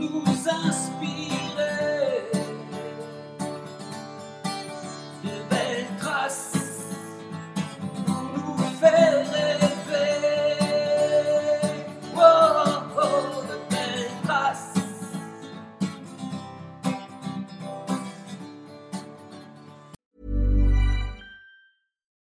nous inspirer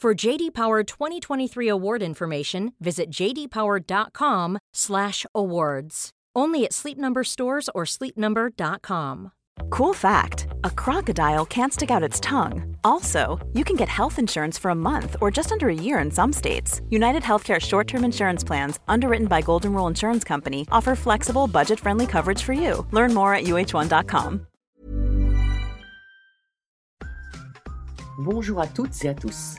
For JD Power 2023 award information, visit jdpower.com/awards. Only at Sleep Number stores or sleepnumber.com. Cool fact a crocodile can't stick out its tongue. Also, you can get health insurance for a month or just under a year in some states. United Healthcare short term insurance plans, underwritten by Golden Rule Insurance Company, offer flexible, budget friendly coverage for you. Learn more at uh1.com. Bonjour à toutes et à tous.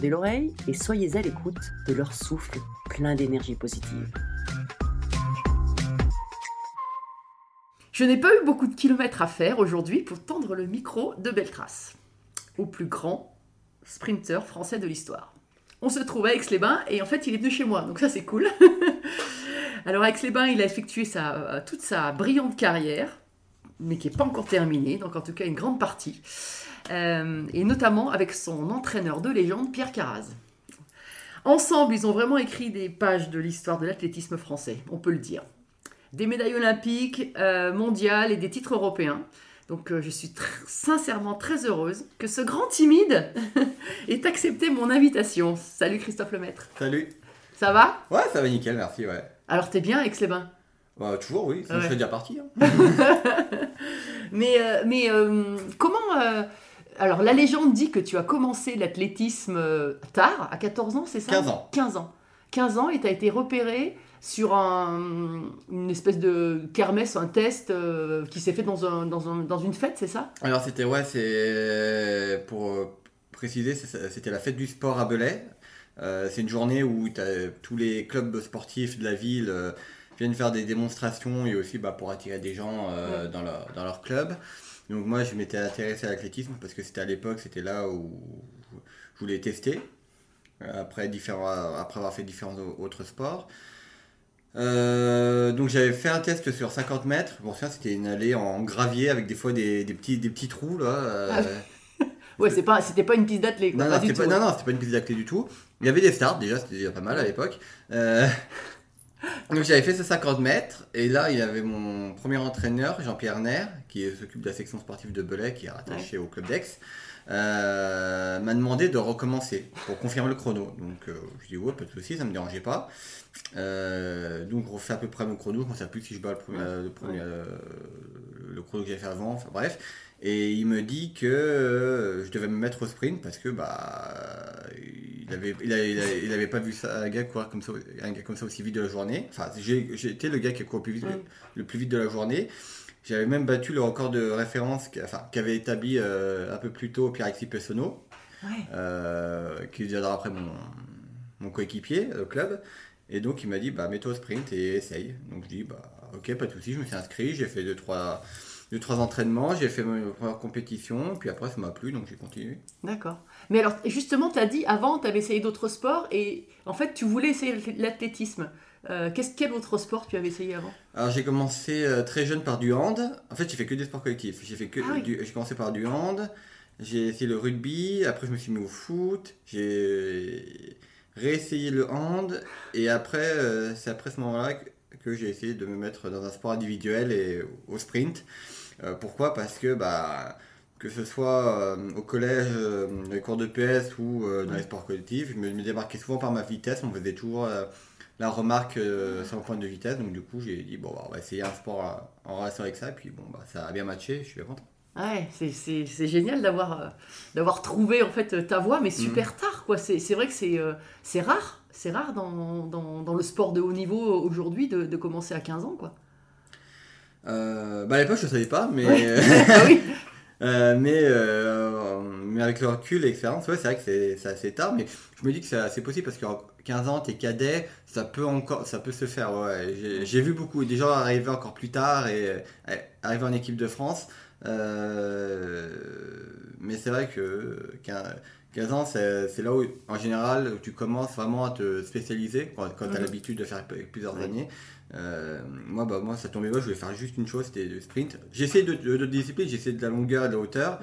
l'oreille et soyez à l'écoute de leur souffle plein d'énergie positive. Je n'ai pas eu beaucoup de kilomètres à faire aujourd'hui pour tendre le micro de Beltrace, au plus grand sprinter français de l'histoire. On se trouve à Aix-les-Bains et en fait il est venu chez moi, donc ça c'est cool. Alors Aix-les-Bains, il a effectué sa, toute sa brillante carrière, mais qui n'est pas encore terminée, donc en tout cas une grande partie, Euh, et notamment avec son entraîneur de légende, Pierre Carraz. Ensemble, ils ont vraiment écrit des pages de l'histoire de l'athlétisme français, on peut le dire. Des médailles olympiques, euh, mondiales et des titres européens. Donc euh, je suis tr- sincèrement très heureuse que ce grand timide ait accepté mon invitation. Salut Christophe Lemaître. Salut. Ça va? Ouais, ça va nickel, merci, ouais. Alors t'es bien avec les bains Bah, toujours, oui, sinon Ouais. je serais déjà parti. hein. Mais, euh, mais euh, comment... alors la légende dit que tu as commencé l'athlétisme euh, tard, à 14 ans, c'est ça? 15 ans. 15 ans. 15 ans et tu as été repéré sur un- une espèce de kermesse, un test euh, qui s'est fait dans, un, dans, un- dans une fête, c'est ça? Alors, c'était, ouais, c'est. Pour euh, préciser, c'est- c'était la fête du sport à Belay. Euh, c'est une journée où tous les clubs sportifs de la ville euh, viennent faire des démonstrations et aussi bah, pour attirer des gens dans, leur, dans leur club. Donc, moi, je m'étais intéressé à l'athlétisme parce que c'était à l'époque, c'était là où je voulais tester. Après, différents, après avoir fait différents au- autres sports. Euh, donc j'avais fait un test sur 50 mètres. Bon, ça c'était une allée en gravier avec des fois des, des petits, des petits trous là. euh, Ouais, c'est pas, c'était pas une piste d'athlète. non, non, c'était pas, non, non, c'était pas une piste d'acté du tout. Il y avait des starts déjà, c'était déjà pas mal à l'époque. Euh, donc j'avais fait ce 50 mètres et là il y avait mon premier entraîneur, Jean-Pierre Nair, qui s'occupe de la section sportive de Belay, qui est rattaché au club d'Aix, euh, m'a demandé de recommencer pour confirmer le chrono. Donc euh, je dis ouais, pas de souci, ça me dérangeait pas. Euh, donc on refait à peu près mon chrono, je ne sais plus si je bats le premier, le, premier, euh, le chrono que j'avais fait avant, enfin bref. Et il me dit que euh, je devais me mettre au sprint parce que bah il avait, il avait, il avait, il avait pas vu ça, un gars courir comme ça, un gars comme ça aussi vite de la journée. Enfin, été le gars qui a couru le plus vite, Mm. le plus vite de la journée. J'avais même battu le record de référence enfin, qu'avait établi euh, un peu plus tôt Pierre-Alexis Pessonneau, Ouais. euh, qui viendra après mon, mon coéquipier au club. Et donc il m'a dit bah mets-toi au sprint et essaye. Donc je dis bah ok pas de souci, je me suis inscrit, j'ai fait deux trois deux, trois entraînements, j'ai fait ma première compétition, puis après ça m'a plu, donc j'ai continué. D'accord. Mais alors, justement, tu as dit avant, tu avais essayé d'autres sports et en fait, tu voulais essayer l'athlétisme. Euh, qu'est-ce, quel autre sport tu avais essayé avant? Alors j'ai commencé euh, très jeune par du hand. En fait, j'ai fait que des sports collectifs. J'ai fait que Ah oui. j'ai commencé par du hand. J'ai essayé le rugby. Après, je me suis mis au foot. J'ai réessayé le hand. Et après, euh, c'est après ce moment-là que, que j'ai essayé de me mettre dans un sport individuel et au sprint. Euh, pourquoi? Parce que bah que ce soit euh, au collège, euh, dans les cours de PS ou dans les sports collectifs, je me, me démarquais souvent par ma vitesse. On me faisait toujours la remarque sur le point de vitesse. Donc du coup, j'ai dit, bon, bah, on va essayer un sport en relation avec ça. Et puis bon, bah, ça a bien matché, je suis bien content. Ouais, c'est, génial d'avoir, trouvé en fait ta voie, mais super tard quoi. C'est, vrai que c'est, c'est rare, c'est rare dans, dans, dans le sport de haut niveau aujourd'hui de, de commencer à 15 ans quoi. Euh, bah, à l'époque, je ne savais pas, mais, Ah oui. euh, mais, euh, mais avec le recul et l'expérience, ouais, c'est vrai que c'est, assez tard. Mais je me dis que c'est possible parce qu'en 15 ans, t'es cadet, ça peut, encore, ça peut se faire. Ouais. J'ai, vu beaucoup des gens arriver encore plus tard et arriver en équipe de France. Mais c'est vrai que 15 15 ans, c'est, là où, en général, tu commences vraiment à te spécialiser quand, quand tu as Mhm. l'habitude de faire plusieurs Ouais. années. Euh, moi, bah, moi, ça tombait pas, je voulais faire juste une chose, c'était le sprint. J'ai essayé de, de, de essayé de la longueur de la hauteur,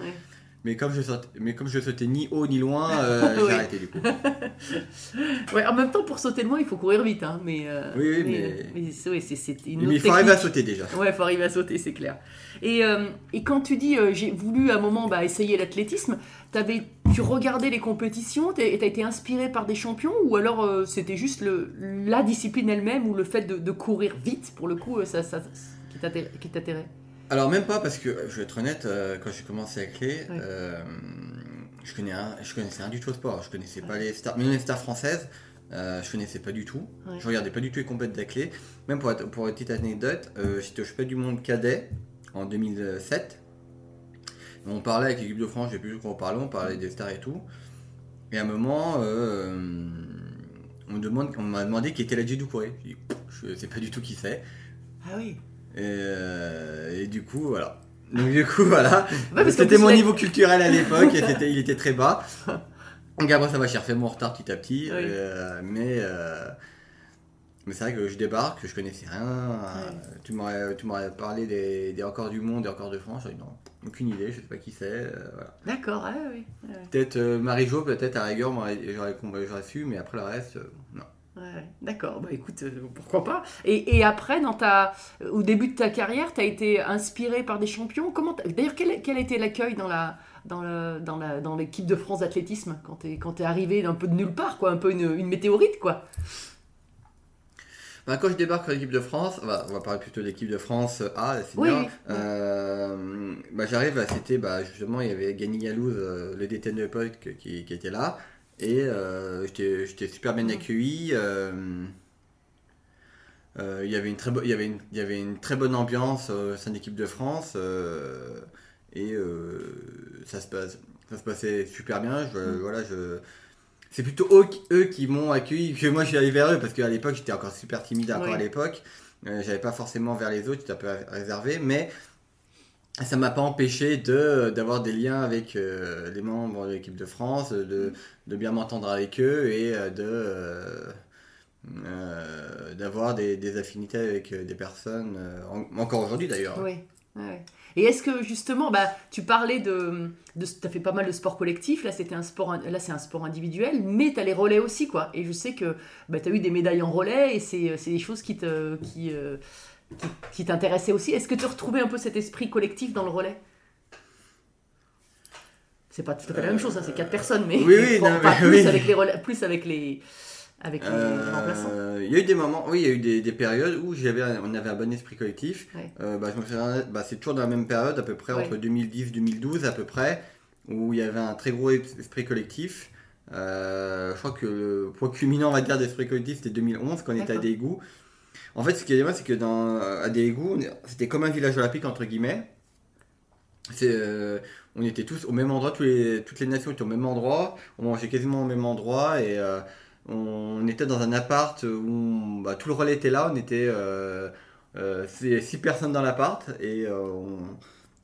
mais comme je sautais, mais comme je sautais ni haut ni loin, euh, j'ai arrêté du coup. Ouais, en même temps, pour sauter loin, il faut courir vite, hein, mais, euh, Oui, oui, mais, mais- mais c'est, ouais, c'est, c'est une mais autre il faut arriver à sauter déjà. Ouais, il faut arriver à sauter, c'est clair. Et, euh, et quand tu dis euh, j'ai voulu à un moment bah, essayer l'athlétisme, t'avais, tu regardais les compétitions, t'as t'as été inspiré par des champions ou alors euh, c'était juste le, la discipline elle-même ou le fait de, de courir vite, pour le coup, euh, ça, ça, qui t'attirait? Alors même pas parce que, je vais être honnête, euh, quand j'ai commencé à clé, Ouais. euh, je, connais un- je connaissais rien du tout au sport. Je connaissais pas les stars, même les stars françaises, euh, je connaissais pas du tout. Ouais. Je regardais pas du tout les compètes de la clé. Même pour, être- pour une petite anecdote, euh, j'étais au championnat du monde cadet en 2007. On parlait avec l'équipe de France, j'ai plus de quoi on parlait, on parlait des stars et tout. Et à un moment, euh, on, demande, on m'a demandé qui était la Doucouré. Je dis, je sais pas du tout qui c'est. Ah oui. Et, euh, et du coup, voilà. Donc du coup, voilà. Ouais, c'était mon niveau culturel à l'époque, il était très bas. Donc après, ça va, refait mon retard petit à petit. Oui. euh, mais euh, mais c'est vrai que je débarque, je connaissais rien. euh, Tu m'aurais, parlé des, des records du monde, des records de France. J'aurais dit non, aucune idée, je sais pas qui c'est. euh, voilà. D'accord, ah oui. ouais, Peut-être euh, Marie-Jo, peut-être à rigueur, j'aurais, su, mais après le reste, euh, non. ouais. D'accord, bah écoute, pourquoi pas. Et, et après, dans ta, au début de ta carrière, tu as été inspiré par des champions? Comment D'ailleurs, quel, quel a été l'accueil dans la dans le- dans la- dans l'équipe de France d'athlétisme? Quand tu es, quand arrivé d'un peu de nulle part, quoi, un peu une, une météorite, quoi. Bah, quand je débarque en équipe de France, on va, on va parler plutôt de l'équipe de France A, la senior. oui. Euh, bah, j'arrive, bah, c'était bah, justement, il y avait Gany Galouz, euh, le DTN de l'époque, qui, qui était là. Et euh, j'étais super bien accueilli. euh, euh, il, y avait une très bo- il, y avait une, il y avait une très bonne ambiance euh, au sein de l'équipe de France. euh, et euh, ça, se passe, ça se passait super bien. Je, voilà, je, c'est plutôt eux, qui- eux qui m'ont accueilli que moi je suis allé vers eux parce qu'à l'époque j'étais encore super timide encore Oui. à l'époque. Euh, J'avais pas forcément vers les autres, j'étais un peu réservé, mais ça m'a pas empêché de d'avoir des liens avec euh, les membres de l'équipe de France, de, de bien m'entendre avec eux et euh, de euh, d'avoir des, des affinités avec des personnes, en- encore aujourd'hui d'ailleurs. Oui. ouais. Et est-ce que justement, bah, tu parlais de, de tu as fait pas mal de sport collectif, là c'était un sport, là c'est un sport individuel, mais tu as les relais aussi, quoi. Et je sais que bah, tu as eu des médailles en relais et c'est c'est des choses qui te qui, euh, qui, qui t'intéressaient aussi. Est-ce que tu retrouvais un peu cet esprit collectif dans le relais? C'est pas tout à fait la même chose, hein, c'est quatre personnes, mais Euh, oui, oui, non, enfin, mais plus oui. avec les relais, plus avec les avec les Euh, remplaçants. Il y a eu des moments, oui, il y a eu des, des périodes où j'avais, on avait un bon esprit collectif. Ouais. Euh, bah, je me souviens, bah, c'est toujours dans la même période, à peu près Ouais. entre 2010-2012 à peu près, où il y avait un très gros es- esprit collectif. Euh, je crois que le point culminant, on va dire, d'esprit collectif, c'était 2011 quand on était à des égouts. En fait, ce qui est bien, c'est que dans, à des égouts, c'était comme un village olympique entre guillemets. Euh, on était tous au même endroit, tous les, toutes les nations étaient au même endroit, on mangeait quasiment au même endroit et on était dans un appart où bah, tout le relais était là, on était euh, euh, six personnes dans l'appart et euh, on,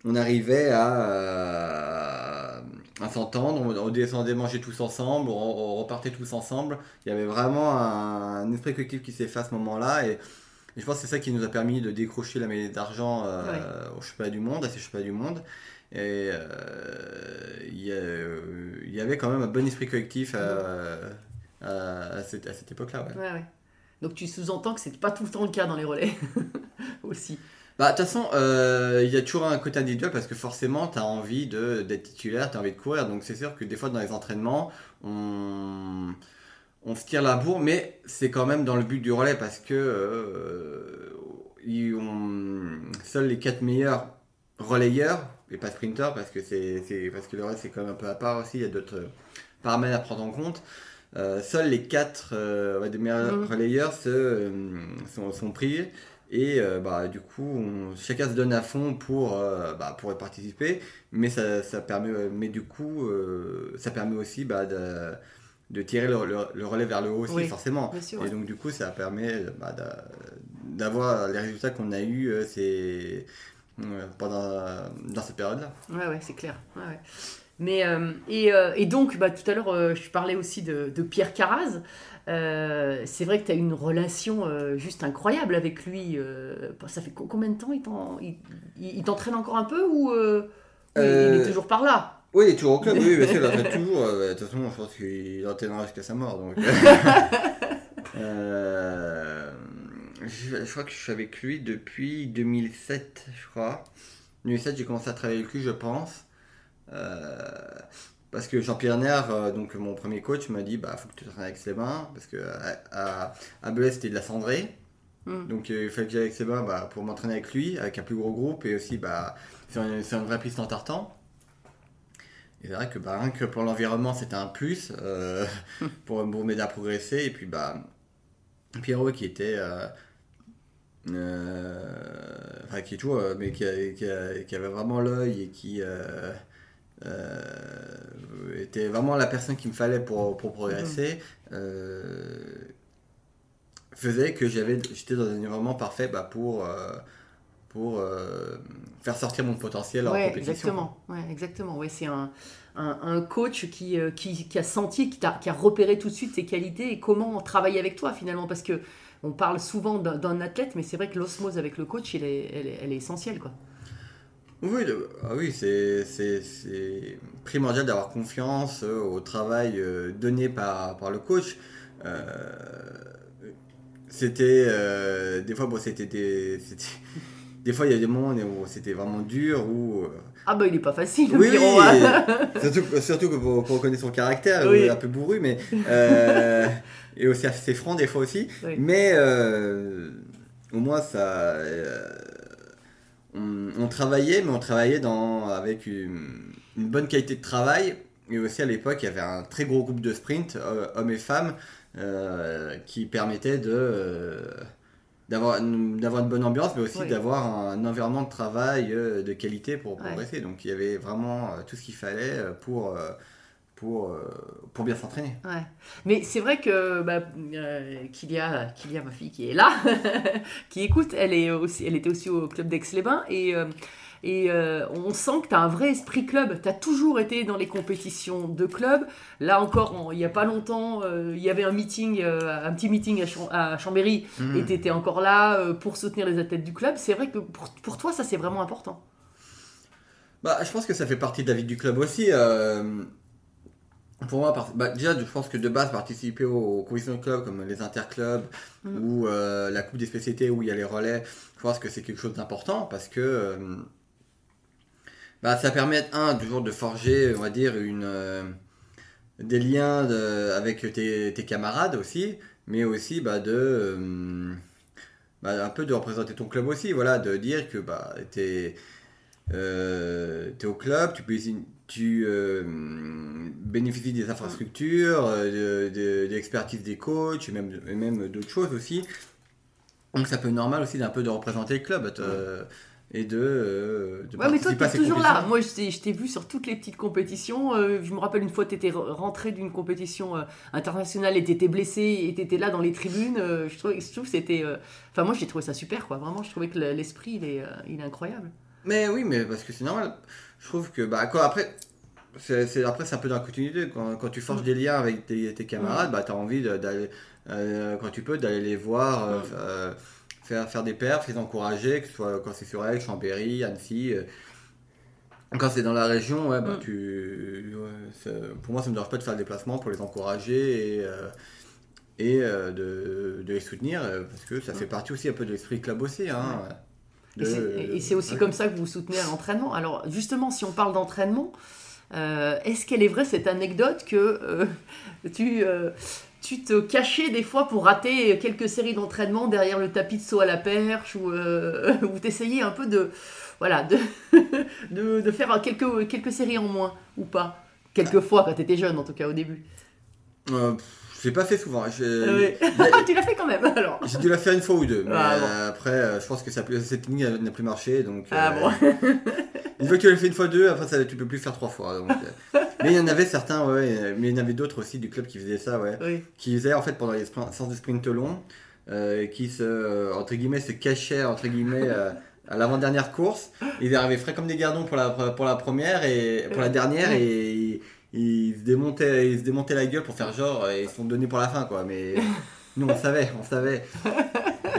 on arrivait à, euh, à s'entendre, on, on descendait manger tous ensemble, on, repartait tous ensemble. Il y avait vraiment un, un esprit collectif qui s'est fait à ce moment-là. Et, et je pense que c'est ça qui nous a permis de décrocher la médaille d'argent au championnat du monde, à ces championnats du monde. Et il y, avait quand même un bon esprit collectif à- cette, à cette époque-là. ouais. Ouais, ouais. Donc tu sous-entends que c'est pas tout le temps le cas dans les relais aussi. Bah, de toute façon, euh, il y a toujours un côté individuel parce que forcément, tu as envie de- d'être titulaire, tu as envie de courir. Donc, c'est sûr que des fois, dans les entraînements, on, on se tire la bourre, mais c'est quand même dans le but du relais parce que euh, ils ont- seuls les quatre meilleurs relayeurs et pas sprinters parce que, c'est, c'est- parce que le reste, c'est quand même un peu à part aussi. Il y a d'autres paramètres à prendre en compte. Euh, seuls les quatre euh, des meilleurs Mhm. relayeurs se, euh, sont, sont pris. Et bah, du coup, on- chacun se donne à fond pour, bah, pour y participer, mais ça, ça permet, mais du coup, ça permet aussi bah, de, de tirer le, le- le relais vers le haut aussi, Oui, forcément. Et donc, du coup, ça permet bah, d'a- d'avoir les résultats qu'on a eus ces- pendant, dans cette période-là. Ouais, ouais, c'est clair. Ouais, ouais. Mais, euh, et, euh, et donc, bah, tout à l'heure, euh, je parlais aussi de, de Pierre Carraz. Euh, c'est vrai que tu as une relation juste incroyable avec lui. ça fait co- combien de temps il t'en- il, il- il t'entraîne encore un peu ou il est toujours par là? Oui, il est toujours au club, oui, entraîne toujours. De toute façon, je pense qu'il entraînera jusqu'à sa mort. Donc. Je, je crois que je suis avec lui depuis 2007, je crois. 2007, j'ai commencé à travailler avec lui, je pense. Euh, parce que Jean-Pierre Nair, euh, donc mon premier coach, m'a dit bah faut que tu t'entraînes avec Sébin. Parce que à, à, à Belay, c'était de la cendrée. Mm. Donc euh, il fallait que j'aille avec Sébin bah, pour m'entraîner avec lui, avec un plus gros groupe et aussi bah, sur, une, sur une vraie piste en tartan. Et c'est vrai que bah, rien que pour l'environnement, c'était un plus euh, pour, pour m'aider à progresser. Et puis bah, Pierrot qui était. euh, euh, enfin, qui est toujours, mais qui, a- qui a- qui avait vraiment l'œil et qui était vraiment la personne qu'il me fallait pour, pour progresser, euh, faisait que j'avais, j'étais dans un environnement parfait bah, pour, euh, pour euh, faire sortir mon potentiel en compétition. exactement. Ouais, exactement. Ouais, c'est un, un, un coach qui, euh, qui, qui a senti, qui, t'a- qui a repéré tout de suite tes qualités et comment travailler avec toi finalement. Parce que on parle souvent d'un, athlète, mais c'est vrai que l'osmose avec le coach, il est, elle, est, elle est essentielle. Quoi. Oui, ah oui c'est, primordial d'avoir confiance euh, au travail euh, donné par, par le coach. Euh, c'était euh, des fois bon c'était des fois il y a des moments où c'était vraiment dur où Ah bah il est pas facile, le oui, hein. surtout, surtout que pour, pour connaître son caractère, Oui. il est un peu bourru, mais euh, et aussi assez franc des fois aussi. Oui. Mais euh, au moins ça, on, on travaillait, mais on travaillait dans avec une, une bonne qualité de travail. Et aussi à l'époque, il y avait un très gros groupe de sprint, hommes et femmes, euh, qui permettait de euh, d'avoir une, d'avoir une bonne ambiance, mais aussi Oui. d'avoir un environnement de travail euh, de qualité pour Ouais. progresser. Donc il y avait vraiment tout ce qu'il fallait pour, pour, euh, pour bien s'entraîner. Ouais. Mais c'est vrai que bah, euh, Kylia, Kylia, ma fille qui est là, qui écoute, elle, est aussi, elle était aussi au club d'Aix-les-Bains et, euh, et euh, on sent que tu as un vrai esprit club. Tu as toujours été dans les compétitions de club. Là encore, en- il n'y a pas longtemps, euh, il y avait un meeting, euh, un petit meeting à, Cham- à Chambéry Mhm. et tu étais encore là pour soutenir les athlètes du club. C'est vrai que pour, pour toi, ça c'est vraiment important. Bah, je pense que ça fait partie de la vie du club aussi. Pour moi, bah, déjà, je pense que de base, participer aux, compétitions de club comme les interclubs Mm. ou euh, la Coupe des spécialités où il y a les relais, je pense que c'est quelque chose d'important parce que euh, bah, ça permet, un, toujours de forger, on va dire, une, euh, des liens de- avec tes, tes camarades aussi, mais aussi bah, de. bah, un peu de représenter ton club aussi, voilà, de dire que bah, t'es euh, es au club, tu, peux, tu euh, bénéficies des infrastructures, euh, de, de- de l'expertise des coachs, et même, et même d'autres choses aussi. Donc ça peut être normal aussi d'un peu de représenter le club euh, et de, euh, de Ouais, mais toi, t'es toujours là. Moi, je t'ai- je t'ai vu sur toutes les petites compétitions. Euh, je me rappelle une fois, tu étais rentré d'une compétition internationale et tu étais blessé et tu étais là dans les tribunes. Je, trouve, je trouve c'était. Enfin, moi, j'ai trouvé ça super, quoi. Vraiment, je trouvais que le- l'esprit, il est, il est incroyable. Mais oui, mais parce que c'est normal. Je trouve que, bah, quoi, après, c'est, après, c'est un peu dans la continuité. Quand, quand tu forges Mm. des liens avec tes, tes camarades, bah, tu as envie d'aller, euh, quand tu peux, d'aller les voir, euh, Mm. euh, faire, faire des perfs, les encourager, que ce soit quand c'est sur Aix, Chambéry, Annecy. Quand c'est dans la région, ouais, bah, Mm. tu, ouais, pour moi, ça me dérange pas de faire le déplacement pour les encourager et, et de, de les soutenir parce que ça fait partie aussi un peu de l'esprit club aussi. Hein, Et c'est aussi comme ça que vous soutenez à l'entraînement. Alors justement, si on parle d'entraînement, euh, est-ce qu'elle est vraie cette anecdote que euh, tu, euh, tu te cachais des fois pour rater quelques séries d'entraînement derrière le tapis de saut à la perche ou, euh, ou t'essayais un peu de, voilà, de, de, de faire quelques, quelques séries en moins ou pas? Quelques fois quand tu étais jeune en tout cas au début. Pff, je l'ai pas fait souvent. Ah ouais. tu l'as fait quand même alors. j'ai dû la faire une fois ou deux. Mais Ah, bon. euh, après, euh, je pense que ça, cette elle n'a plus marché. Donc, Ah euh, bon. Une fois que tu l'as fait une fois deux, après ça, tu peux plus faire trois fois. donc, mais il y en avait certains, ouais, mais il y en avait d'autres aussi du club qui faisaient ça, ouais. Oui. Qui faisaient en fait pendant les sprints- séances de sprint long, euh, qui se, entre guillemets, se cachaient entre guillemets euh, à l'avant-dernière course. Ils arrivaient frais comme des gardons pour la, pour la première et pour la dernière et ils, se démontaient, ils se démontaient la gueule pour faire genre et ils se sont donnés pour la fin quoi. Mais nous on savait, on savait.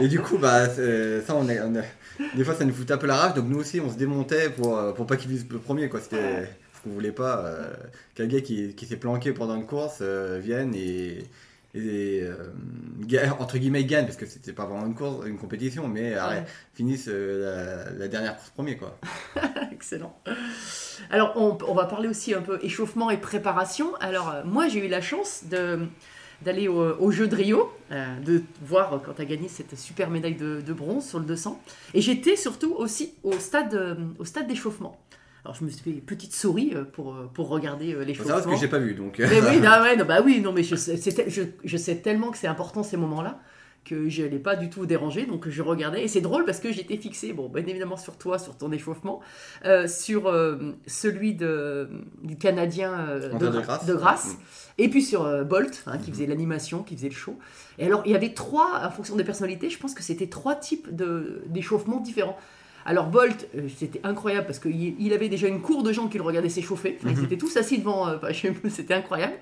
Et du coup, bah, c'est- ça, on est, on est- des fois, ça nous foutait un peu la rage. Donc, nous aussi, on se démontait pour, euh, pour pas qu'ils visent le premier. Quoi. C'était qu'on voulait pas. euh, qu'un gars qui, qui s'est planqué pendant une course euh, vienne et, et euh, entre guillemets, gagne. Parce que c'était pas vraiment une course, une compétition, mais arrête, finisse euh, la, la dernière course premier. Quoi. Excellent. Alors, on, on va parler aussi un peu échauffement et préparation. Alors, euh, moi, j'ai eu la chance de d'aller au, au jeu de Rio, euh, de voir quand tu as gagné cette super médaille de, de bronze sur le 200. Et j'étais surtout aussi au stade, au stade d'échauffement. Alors, je me suis fait une petite souris euh, pour, euh, pour regarder euh, Faut l'échauffement. savoir ce que j'ai pas vu. Donc, Mais oui, non, ouais, non, bah oui, non, mais je je, je sais tellement que c'est important ces moments-là que je n'allais pas du tout déranger, donc je regardais. Et c'est drôle parce que j'étais fixée, bon, bien évidemment sur toi, sur ton échauffement, euh, sur euh, celui de, du Canadien euh, de, de Gra- Grasse. de Grasse, Mm. et puis sur Bolt, hein, qui faisait l'animation, qui faisait le show. Et alors, il y avait trois, en fonction des personnalités, je pense que c'était trois types d'échauffements différents. Alors Bolt, euh, c'était incroyable parce qu'il il avait déjà une cour de gens qui le regardaient s'échauffer. Enfin, Ils Mhm. étaient tous assis devant, euh, c'était incroyable.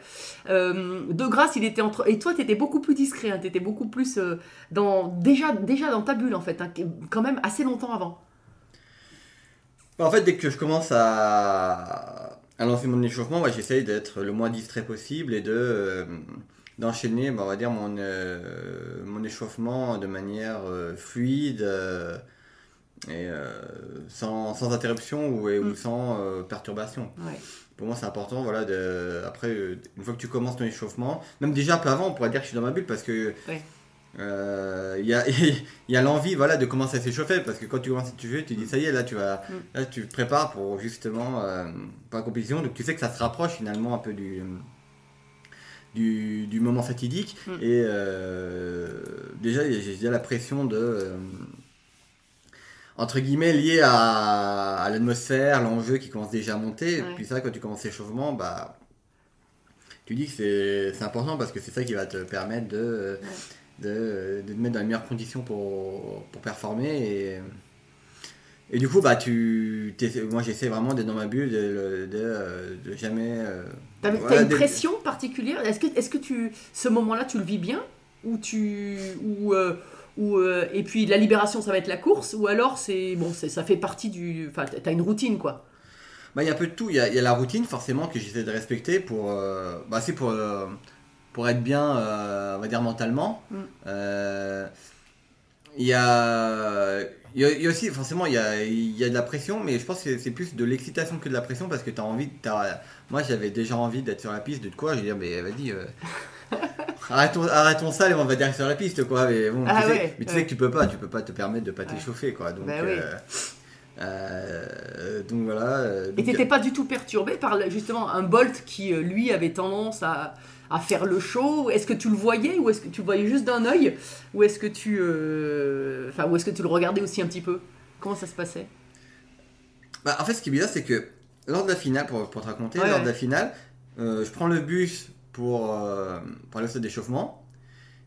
Euh, de grâce, il était entre. Et toi, tu étais beaucoup plus discret, tu étais beaucoup plus dans déjà, déjà dans ta bulle en fait, hein, quand même assez longtemps avant. En fait, dès que je commence à, à lancer mon échauffement, j'essaye d'être le moins distrait possible et de d'enchaîner, bah, on va dire, mon, mon échauffement de manière fluide et euh, sans, sans interruption ou, et- ou Mm. sans euh, perturbation. Ouais. Pour moi, c'est important, voilà, de, après, euh, une fois que tu commences ton échauffement, même déjà un peu avant, on pourrait dire que je suis dans ma bulle parce que Ouais. euh, il y a, y a l'envie voilà, de commencer à s'échauffer parce que quand tu commences à t'échauffer, tu dis ça y est, là tu, vas, Mm. là, tu te prépares pour justement euh, pour la compétition, donc tu sais que ça se rapproche finalement un peu du, du, du moment fatidique Mm. et euh, déjà j'ai déjà la pression de. Entre guillemets liée à, à l'atmosphère, l'enjeu qui commence déjà à monter. Ouais. Puis ça, quand tu commences l'échauffement, bah, tu dis que c'est important parce que c'est ça qui va te permettre de, de, de te mettre dans les meilleures conditions pour, pour performer. Et, et du coup, bah, tu, moi j'essaie vraiment d'être dans ma bulle, de, de, de jamais. euh, T'avais- voilà, T'as une pression particulière? Est-ce que, est-ce que tu, ce moment-là, tu le vis bien? Ou tu, ou, euh, ou euh, et puis la libération, ça va être la course, ou alors c'est bon, ça fait partie du, enfin, t'as une routine quoi. Bah, il y a un peu de tout. Il y a, il y a la routine, forcément, que j'essaie de respecter pour. euh, bah, c'est pour, euh, pour être bien, on va dire, mentalement. Mm. Il y a. Il y, a, il y a aussi, forcément, il y a, il y a de la pression, mais je pense que c'est plus de l'excitation que de la pression parce que tu as envie. t'as- moi, j'avais déjà envie d'être sur la piste, de quoi Je vais dire, mais vas-y, arrêtons, arrêtons ça et on va direct sur la piste, quoi. Mais, bon, Ah tu sais, mais tu ouais. sais que tu peux pas, tu peux pas te permettre de pas t'échauffer, quoi. Donc, Bah oui. euh, euh, donc voilà. euh, Et t'étais pas du tout perturbé par justement un Bolt qui lui avait tendance à, à faire le show? Est-ce que tu le voyais ou est-ce que tu le voyais juste d'un œil? Ou est-ce que tu, euh, enfin, ou est-ce que tu le regardais aussi un petit peu? Comment ça se passait? Bah, en fait, ce qui est bizarre, c'est que lors de la finale, pour, pour te raconter, Ouais, lors ouais. de la finale, je prends le bus pour, euh, pour aller au stade d'échauffement.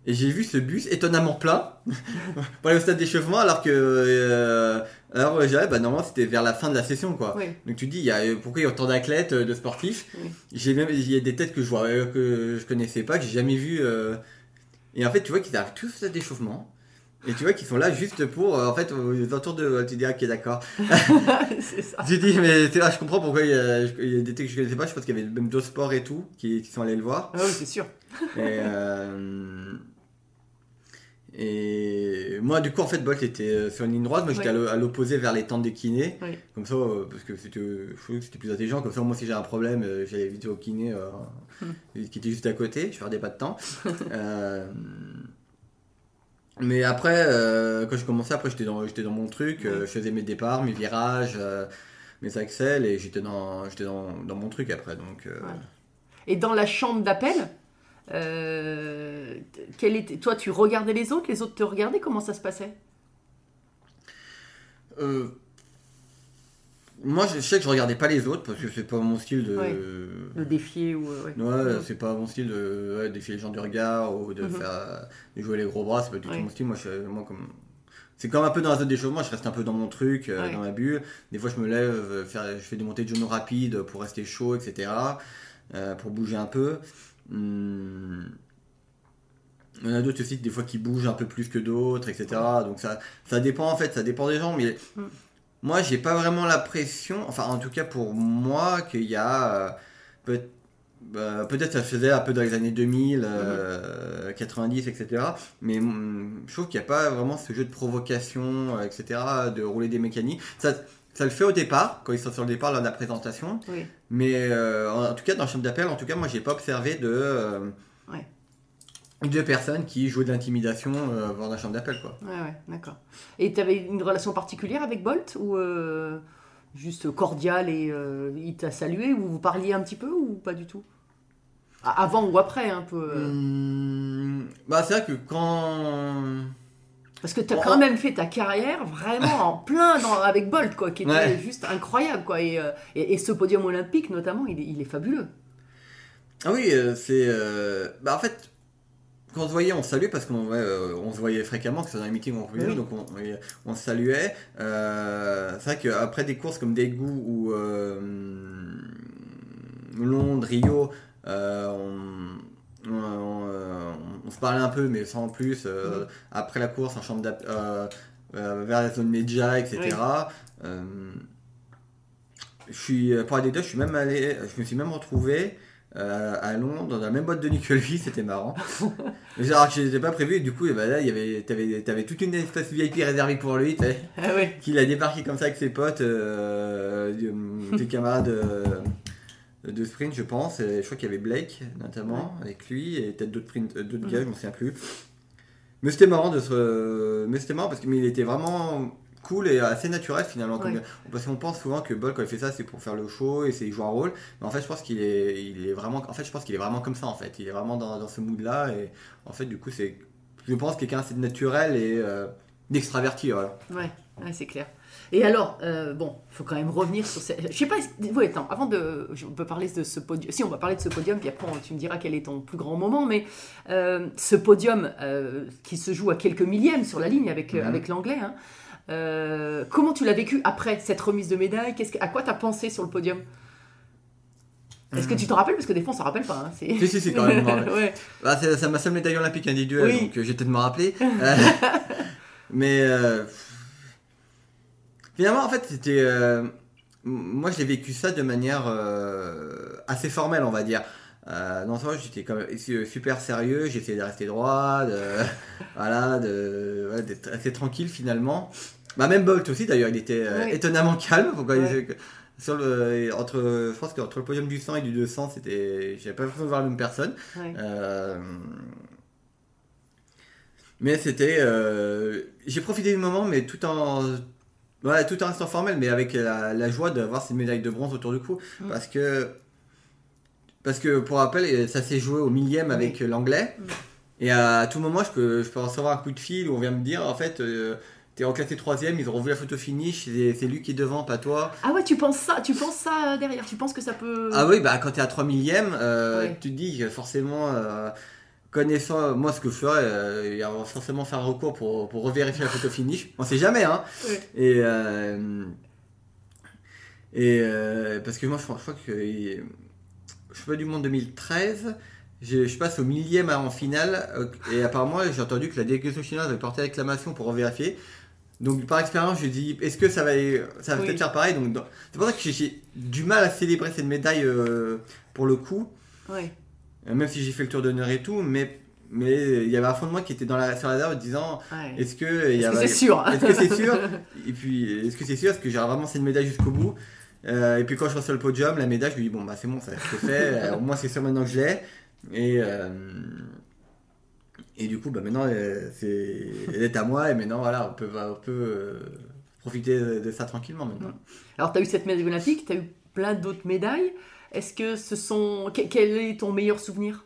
Et j'ai vu ce bus étonnamment plein pour aller au stade d'échauffement, alors que euh, Alors, j'avais, bah, normalement, c'était vers la fin de la session, quoi. Oui. Donc, tu te dis, il y a, pourquoi il y a autant d'athlètes, euh, de sportifs? Oui. J'ai même, il y a des têtes que je vois, euh, que je connaissais pas, que j'ai jamais vu. euh, Et en fait, tu vois qu'ils arrivent tous à d'échauffement. Et tu vois qu'ils sont là juste pour, euh, en fait, aux alentours de. Tu dis, ah, ok, d'accord. c'est ça. Tu dis, mais c'est là, je comprends pourquoi il y, a, il y a des têtes que je connaissais pas. Je pense qu'il y avait même d'autres sports et tout qui, qui sont allés le voir. Ah oui, c'est sûr. Et, euh, et moi, du coup, en fait, Bolt était euh, sur une ligne droite. Moi, j'étais à l'o- à l'opposé vers les tentes des kinés. Oui. Comme ça, parce que c'était, je trouvais que c'était plus intelligent. Comme ça, moi, si j'ai un problème, j'allais vite au kiné euh, qui était juste à côté. Je perdais pas de temps. Euh, mais après, euh, quand j'ai commencé, après, j'étais dans, j'étais dans mon truc. euh, je faisais mes départs, mes virages, euh, mes accels. Et j'étais dans, j'étais dans, dans mon truc après. Donc, Ouais. Et dans la chambre d'appel, quel était... toi, tu regardais les autres, les autres te regardaient, comment ça se passait? Euh, moi, je sais que je regardais pas les autres parce que c'est pas mon style de. Ouais. Le défier ou... euh, ouais. Ouais, c'est pas mon style de ouais, défier les gens du regard ou de Mhm. faire de jouer les gros bras, c'est pas du tout mon style. Moi, je, moi comme c'est comme un peu dans la zone d'échauffement, je reste un peu dans mon truc, euh, dans ma bulle. Des fois, je me lève, euh, faire, je fais des montées de genoux rapides pour rester chaud, etc. euh, pour bouger un peu. Hum, Il y en a d'autres aussi, des fois, qui bougent un peu plus que d'autres, etc. Donc ça, ça dépend en fait, ça dépend des gens. Mais Mm. Moi, j'ai pas vraiment la pression, enfin, en tout cas pour moi, qu'il y a euh, peut- bah, peut-être ça se faisait un peu dans les années 2000, euh, 90, etc. Mais hum, je trouve qu'il n'y a pas vraiment ce jeu de provocation, euh, etc., de rouler des mécaniques. Ça, ça le fait au départ, quand ils sont sur le départ lors de la présentation. Oui. Mais euh, en tout cas, dans la chambre d'appel, en tout cas, moi, j'ai pas observé de. Ouais. De personnes qui jouaient de l'intimidation euh, dans la chambre d'appel, quoi. Ouais, ouais, d'accord. Et tu avais une relation particulière avec Bolt ou euh, juste cordiale et euh, il t'a salué ou vous parliez un petit peu ou pas du tout? Avant ou après un peu euh, Hum, bah, c'est vrai que quand. Parce que tu as Bon, quand on- même fait ta carrière vraiment en plein dans- avec Bolt, quoi, qui était Ouais. juste incroyable. Quoi. Et, et, et ce podium olympique, notamment, il est, il est fabuleux. Ah oui, c'est. Bah, en fait, quand on se voyait, on se saluait parce qu'on euh, on se voyait fréquemment, que ce soit dans les meetings ou en Oui. donc on, on se saluait. Euh, c'est vrai qu'après des courses comme Daegu ou euh, Londres, Rio, on, on- on, on se parlait un peu, mais sans plus. euh, Après la course, en chambre d'app- euh, euh, vers la zone média, etc. Je suis, pour la anecdote, je suis même allé, je me suis même retrouvé euh, à Londres dans la même boîte de nuit que lui, c'était marrant. Genre que je n'étais pas prévu, et du coup, ben là, il y avait, t'avais, t'avais toute une espace VIP réservée pour lui, tu sais, Ah ouais. qu'il a débarqué comme ça avec ses potes, euh, des camarades euh, de sprint, je pense. Et je crois qu'il y avait Blake, notamment, avec lui, et peut-être d'autres, euh, d'autres gars, je m'en souviens plus. Mais c'était marrant de se. Mais c'était marrant parce qu'il était vraiment cool et assez naturel finalement. comme-. Parce qu'on pense souvent que Bol quand il fait ça c'est pour faire le show et c'est il joue un rôle. Mais en fait je pense qu'il est, il est vraiment. En fait je pense qu'il est vraiment comme ça en fait. Il est vraiment dans, dans ce mood là et en fait du coup c'est. Je pense quelqu'un assez naturel et euh, d'extraverti voilà. Ouais, ouais, c'est clair. Et alors, euh, bon, il faut quand même revenir sur cette... Je sais pas, oui, attends, avant de... On peut parler de ce podium... Si, on va parler de ce podium, puis après, tu me diras quel est ton plus grand moment, mais euh, ce podium euh, qui se joue à quelques millièmes sur la ligne avec, Mhm. avec l'anglais, hein, euh, comment tu l'as vécu après cette remise de médaille? Qu'est-ce que- À quoi tu as pensé sur le podium? Est-ce que tu te rappelles? Parce que des fois, on s'en rappelle pas. hein, c'est- Si, si, si, quand même. Ouais. Bah, c'est ma seule médaille olympique individuelle, Oui. donc euh, j'ai peut-être me rappeler. Euh, mais euh, finalement, en fait, c'était. moi, je l'ai vécu ça de manière assez formelle, on va dire. Dans ce sens, j'étais super sérieux, j'essayais de rester droit, de, voilà, de, ouais, d'être assez tranquille finalement. Bah, même Bolt aussi, d'ailleurs, il était euh, étonnamment calme. Pourquoi il- Ouais. sur le, entre, je pense qu'entre le podium du 100 et du 200, c'était, j'avais pas l'impression de voir la même personne. Ouais. Euh, Mais c'était. euh, J'ai profité du moment, mais tout en. Ouais, tout en restant formel, mais avec la, la joie d'avoir cette médaille de bronze autour du cou. Mm. Parce que. Parce que, pour rappel, ça s'est joué au millième Oui. avec l'anglais. Mm. Et à tout moment, je peux, je peux recevoir un coup de fil où on vient me dire en fait, euh, t'es en classé troisième, ils ont revu la photo finish, c'est lui qui est devant, pas toi. Ah ouais, tu penses ça, tu penses ça derrière, tu penses que ça peut... Ah oui, bah quand t'es à 3 millième, euh, Ouais. tu te dis forcément. euh, connaissant moi ce que je ferais, euh, il aura forcément faire un recours pour, pour revérifier la photo finish. On sait jamais, hein. Ouais. Et, euh, et euh, parce que moi, je crois, je crois que je suis pas du monde 2013. Je, je passe au millième en finale euh, et apparemment j'ai entendu que la délégation chinoise avait porté réclamation pour revérifier. Donc par expérience, je dis est-ce que ça va, ça va Oui. peut-être faire pareil? Donc dans- c'est pour ça que j'ai- du mal à célébrer cette médaille euh, pour le coup. Ouais. Euh, même si j'ai fait le tour d'honneur et tout, mais mais il y avait un fond de moi qui était dans la, sur la réserve disant Ouais. est-ce que y Est-ce que c'est sûr? est-ce que c'est sûr? Et puis est-ce que c'est sûr? Est-ce que j'aurai vraiment cette médaille jusqu'au bout? Euh, et puis quand je reçois le podium la médaille je me dis bon bah c'est bon ça c'est fait Euh, au moins c'est sûr maintenant que je l'ai et euh, et du coup bah maintenant euh, c'est elle est à moi et maintenant voilà on peut on peut euh, profiter de, de ça tranquillement maintenant Alors, tu as eu cette médaille olympique, tu as eu plein d'autres médailles. Est-ce que ce sont. que- Quel est ton meilleur souvenir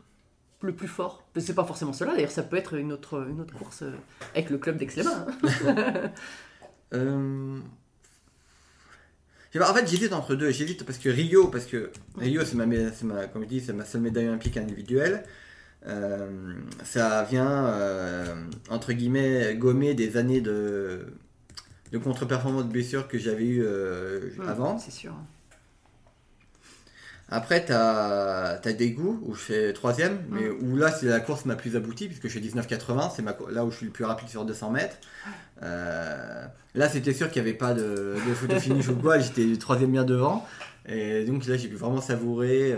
le plus fort? Parce que C'est pas forcément cela, d'ailleurs, ça peut être une autre, une autre course euh, avec le club d'Aix-les-Bains. hein. Euh, En fait, j'hésite entre deux. J'hésite parce que Rio, parce que Rio, c'est ma, c'est ma, comme je dis, c'est ma seule médaille olympique individuelle. Euh, ça vient euh, entre guillemets gommer des années de, de contre-performance de blessures que j'avais eu euh, avant. C'est sûr. Après, t'as as des goûts où je fais troisième, mais où là, c'est la course ma plus aboutie, puisque je fais 19,80, c'est là où je suis le plus rapide sur 200 mètres. Là, c'était sûr qu'il n'y avait pas de, de photo finish ou quoi, j'étais troisième bien devant. Et donc là, j'ai pu vraiment savourer,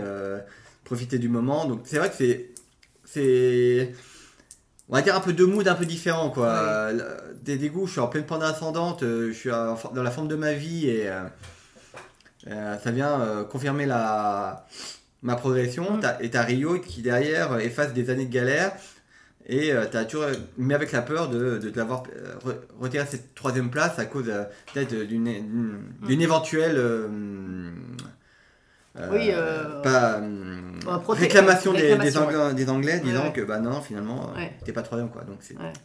profiter du moment. Donc c'est vrai que c'est. C'est on va dire un peu deux moods un peu différents quoi. Euh, Des dégoûts, je suis en pleine pente ascendante, euh, je suis dans la forme de ma vie et euh, ça vient euh, confirmer la, ma progression. T'as- et t'as Rio qui derrière efface des années de galère. Et euh, t'as toujours, mais avec la peur de, de, de l'avoir re- retiré cette troisième place à cause peut-être d'une d'une- éventuelle Oui, euh, pas, euh, euh, proté- réclamation, des- Anglais, des Anglais disant ouais. que bah non finalement euh, t'es pas troisième quoi donc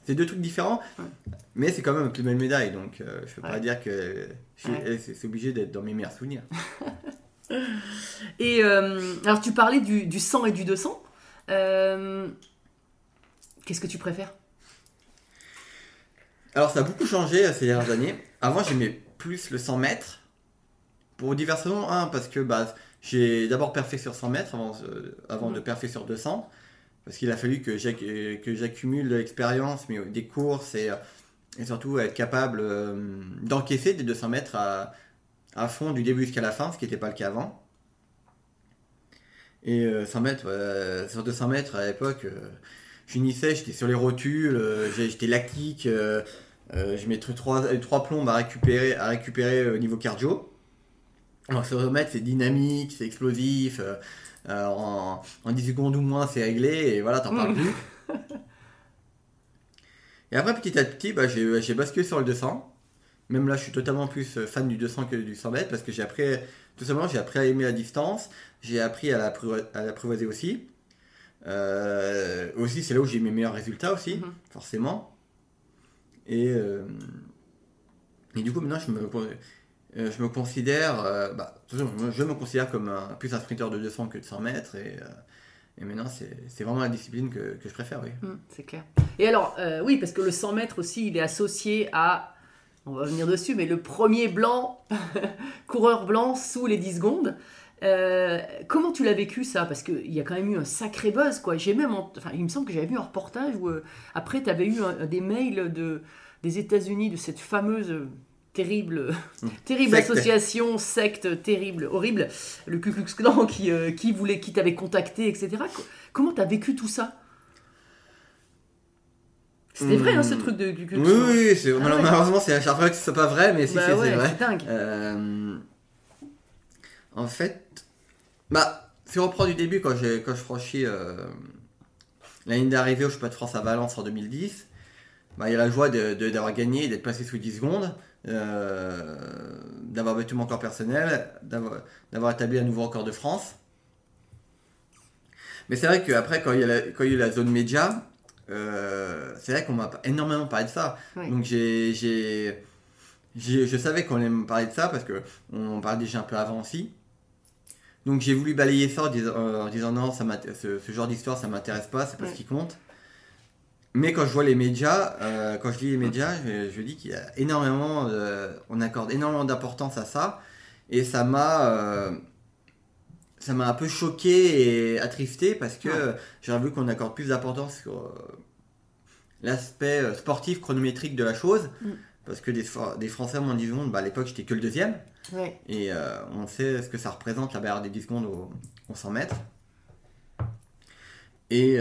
c'est deux trucs différents mais c'est quand même une plus belle médaille donc euh, je peux pas dire que eh, c'est obligé d'être dans mes meilleurs souvenirs Et euh, alors, tu parlais du, du 100 et du 200. Euh, Qu'est-ce que tu préfères? Alors ça a beaucoup changé euh, ces dernières années. Avant j'aimais plus le 100 mètres. Pour diverses raisons. Un, parce que bah, j'ai d'abord perfé sur 100 mètres avant, euh, avant de perfer sur 200. Parce qu'il a fallu que j'ac- que j'accumule l'expérience, mais des courses et, euh, et surtout être capable euh, d'encaisser des 200 mètres à, à fond du début jusqu'à la fin, ce qui n'était pas le cas avant. Et euh, 100 mètres, sur 200 mètres à l'époque, euh, je finissais, j'étais sur les rotules, euh, j'étais lactique, je mettrais trois, trois plombes à récupérer, à récupérer au niveau cardio. Alors 200 mètres, c'est dynamique, c'est explosif, euh, euh, en, en 10 secondes ou moins, c'est réglé, et voilà, t'en parles plus. Et après, petit à petit, bah, j'ai basculé sur le 200. Même là, je suis totalement plus fan du 200 que du 100 mètres parce que j'ai appris, tout simplement, j'ai appris à aimer la distance, j'ai appris à l'apprivo- à l'apprivoiser aussi. Euh, aussi, c'est là où j'ai mes meilleurs résultats aussi, Mhm. forcément. Et, euh, et du coup, maintenant, je me, euh, je me considère, euh, bah, je me considère comme un, plus un sprinter de 200 que de 100 mètres. Et, euh, maintenant, c'est vraiment la discipline que, je préfère, oui. Hum, C'est clair. Et alors, oui, parce que le 100 mètres aussi, il est associé à, on va venir dessus, mais le premier blanc, coureur blanc sous les 10 secondes. Comment tu l'as vécu ça? Parce qu'il y a quand même eu un sacré buzz, quoi. J'ai même, enfin, il me semble que j'avais vu un reportage où après, tu avais eu des mails de, des États-Unis de cette fameuse terrible, terrible Secte. association, secte terrible, horrible, le Ku Klux Klan qui, euh, qui voulait, qui t'avait contacté, etc. Co- Comment tu as vécu tout ça? C'était vrai, hein, ce truc de Ku Klux Oui, Klan. oui, c'est- Ah ouais. malheureusement, c'est à chaque fois que ce soit pas vrai, mais si, Bah c'est ouais, vrai. dingue. Euh, en fait, bah, si on reprend du début, quand, j'ai- quand je franchis euh, la ligne d'arrivée au Championnat de France à Valence en 2010, bah, il y a la joie de- de- d'avoir gagné, d'être passé sous 10 secondes, d'avoir battu mon record personnel, d'avoir établi un nouveau record de France. Mais c'est vrai qu'après, quand il y a la- quand il y a eu la zone média, euh, c'est vrai qu'on m'a énormément parlé de ça. Oui. Donc j'ai, je savais qu'on allait me parler de ça parce que on en parlait déjà un peu avant aussi. Donc j'ai voulu balayer ça en disant, euh, en disant non, ça ce, ce genre d'histoire ça m'intéresse pas, c'est pas ce qui compte. Mais quand je vois les médias, euh, quand je lis les médias, je, je dis qu'il y a énormément, de- on accorde énormément d'importance à ça, et ça m'a, euh, ça m'a un peu choqué et attristé parce que Ouais. j'aurais voulu qu'on accorde plus d'importance sur euh, l'aspect euh, sportif chronométrique de la chose, Mm. parce que des, Fra- des Français 10 secondes, bah, à l'époque j'étais que le deuxième. Ouais. Et on sait ce que ça représente la barrière des 10 secondes au, au 100 mètres. Et,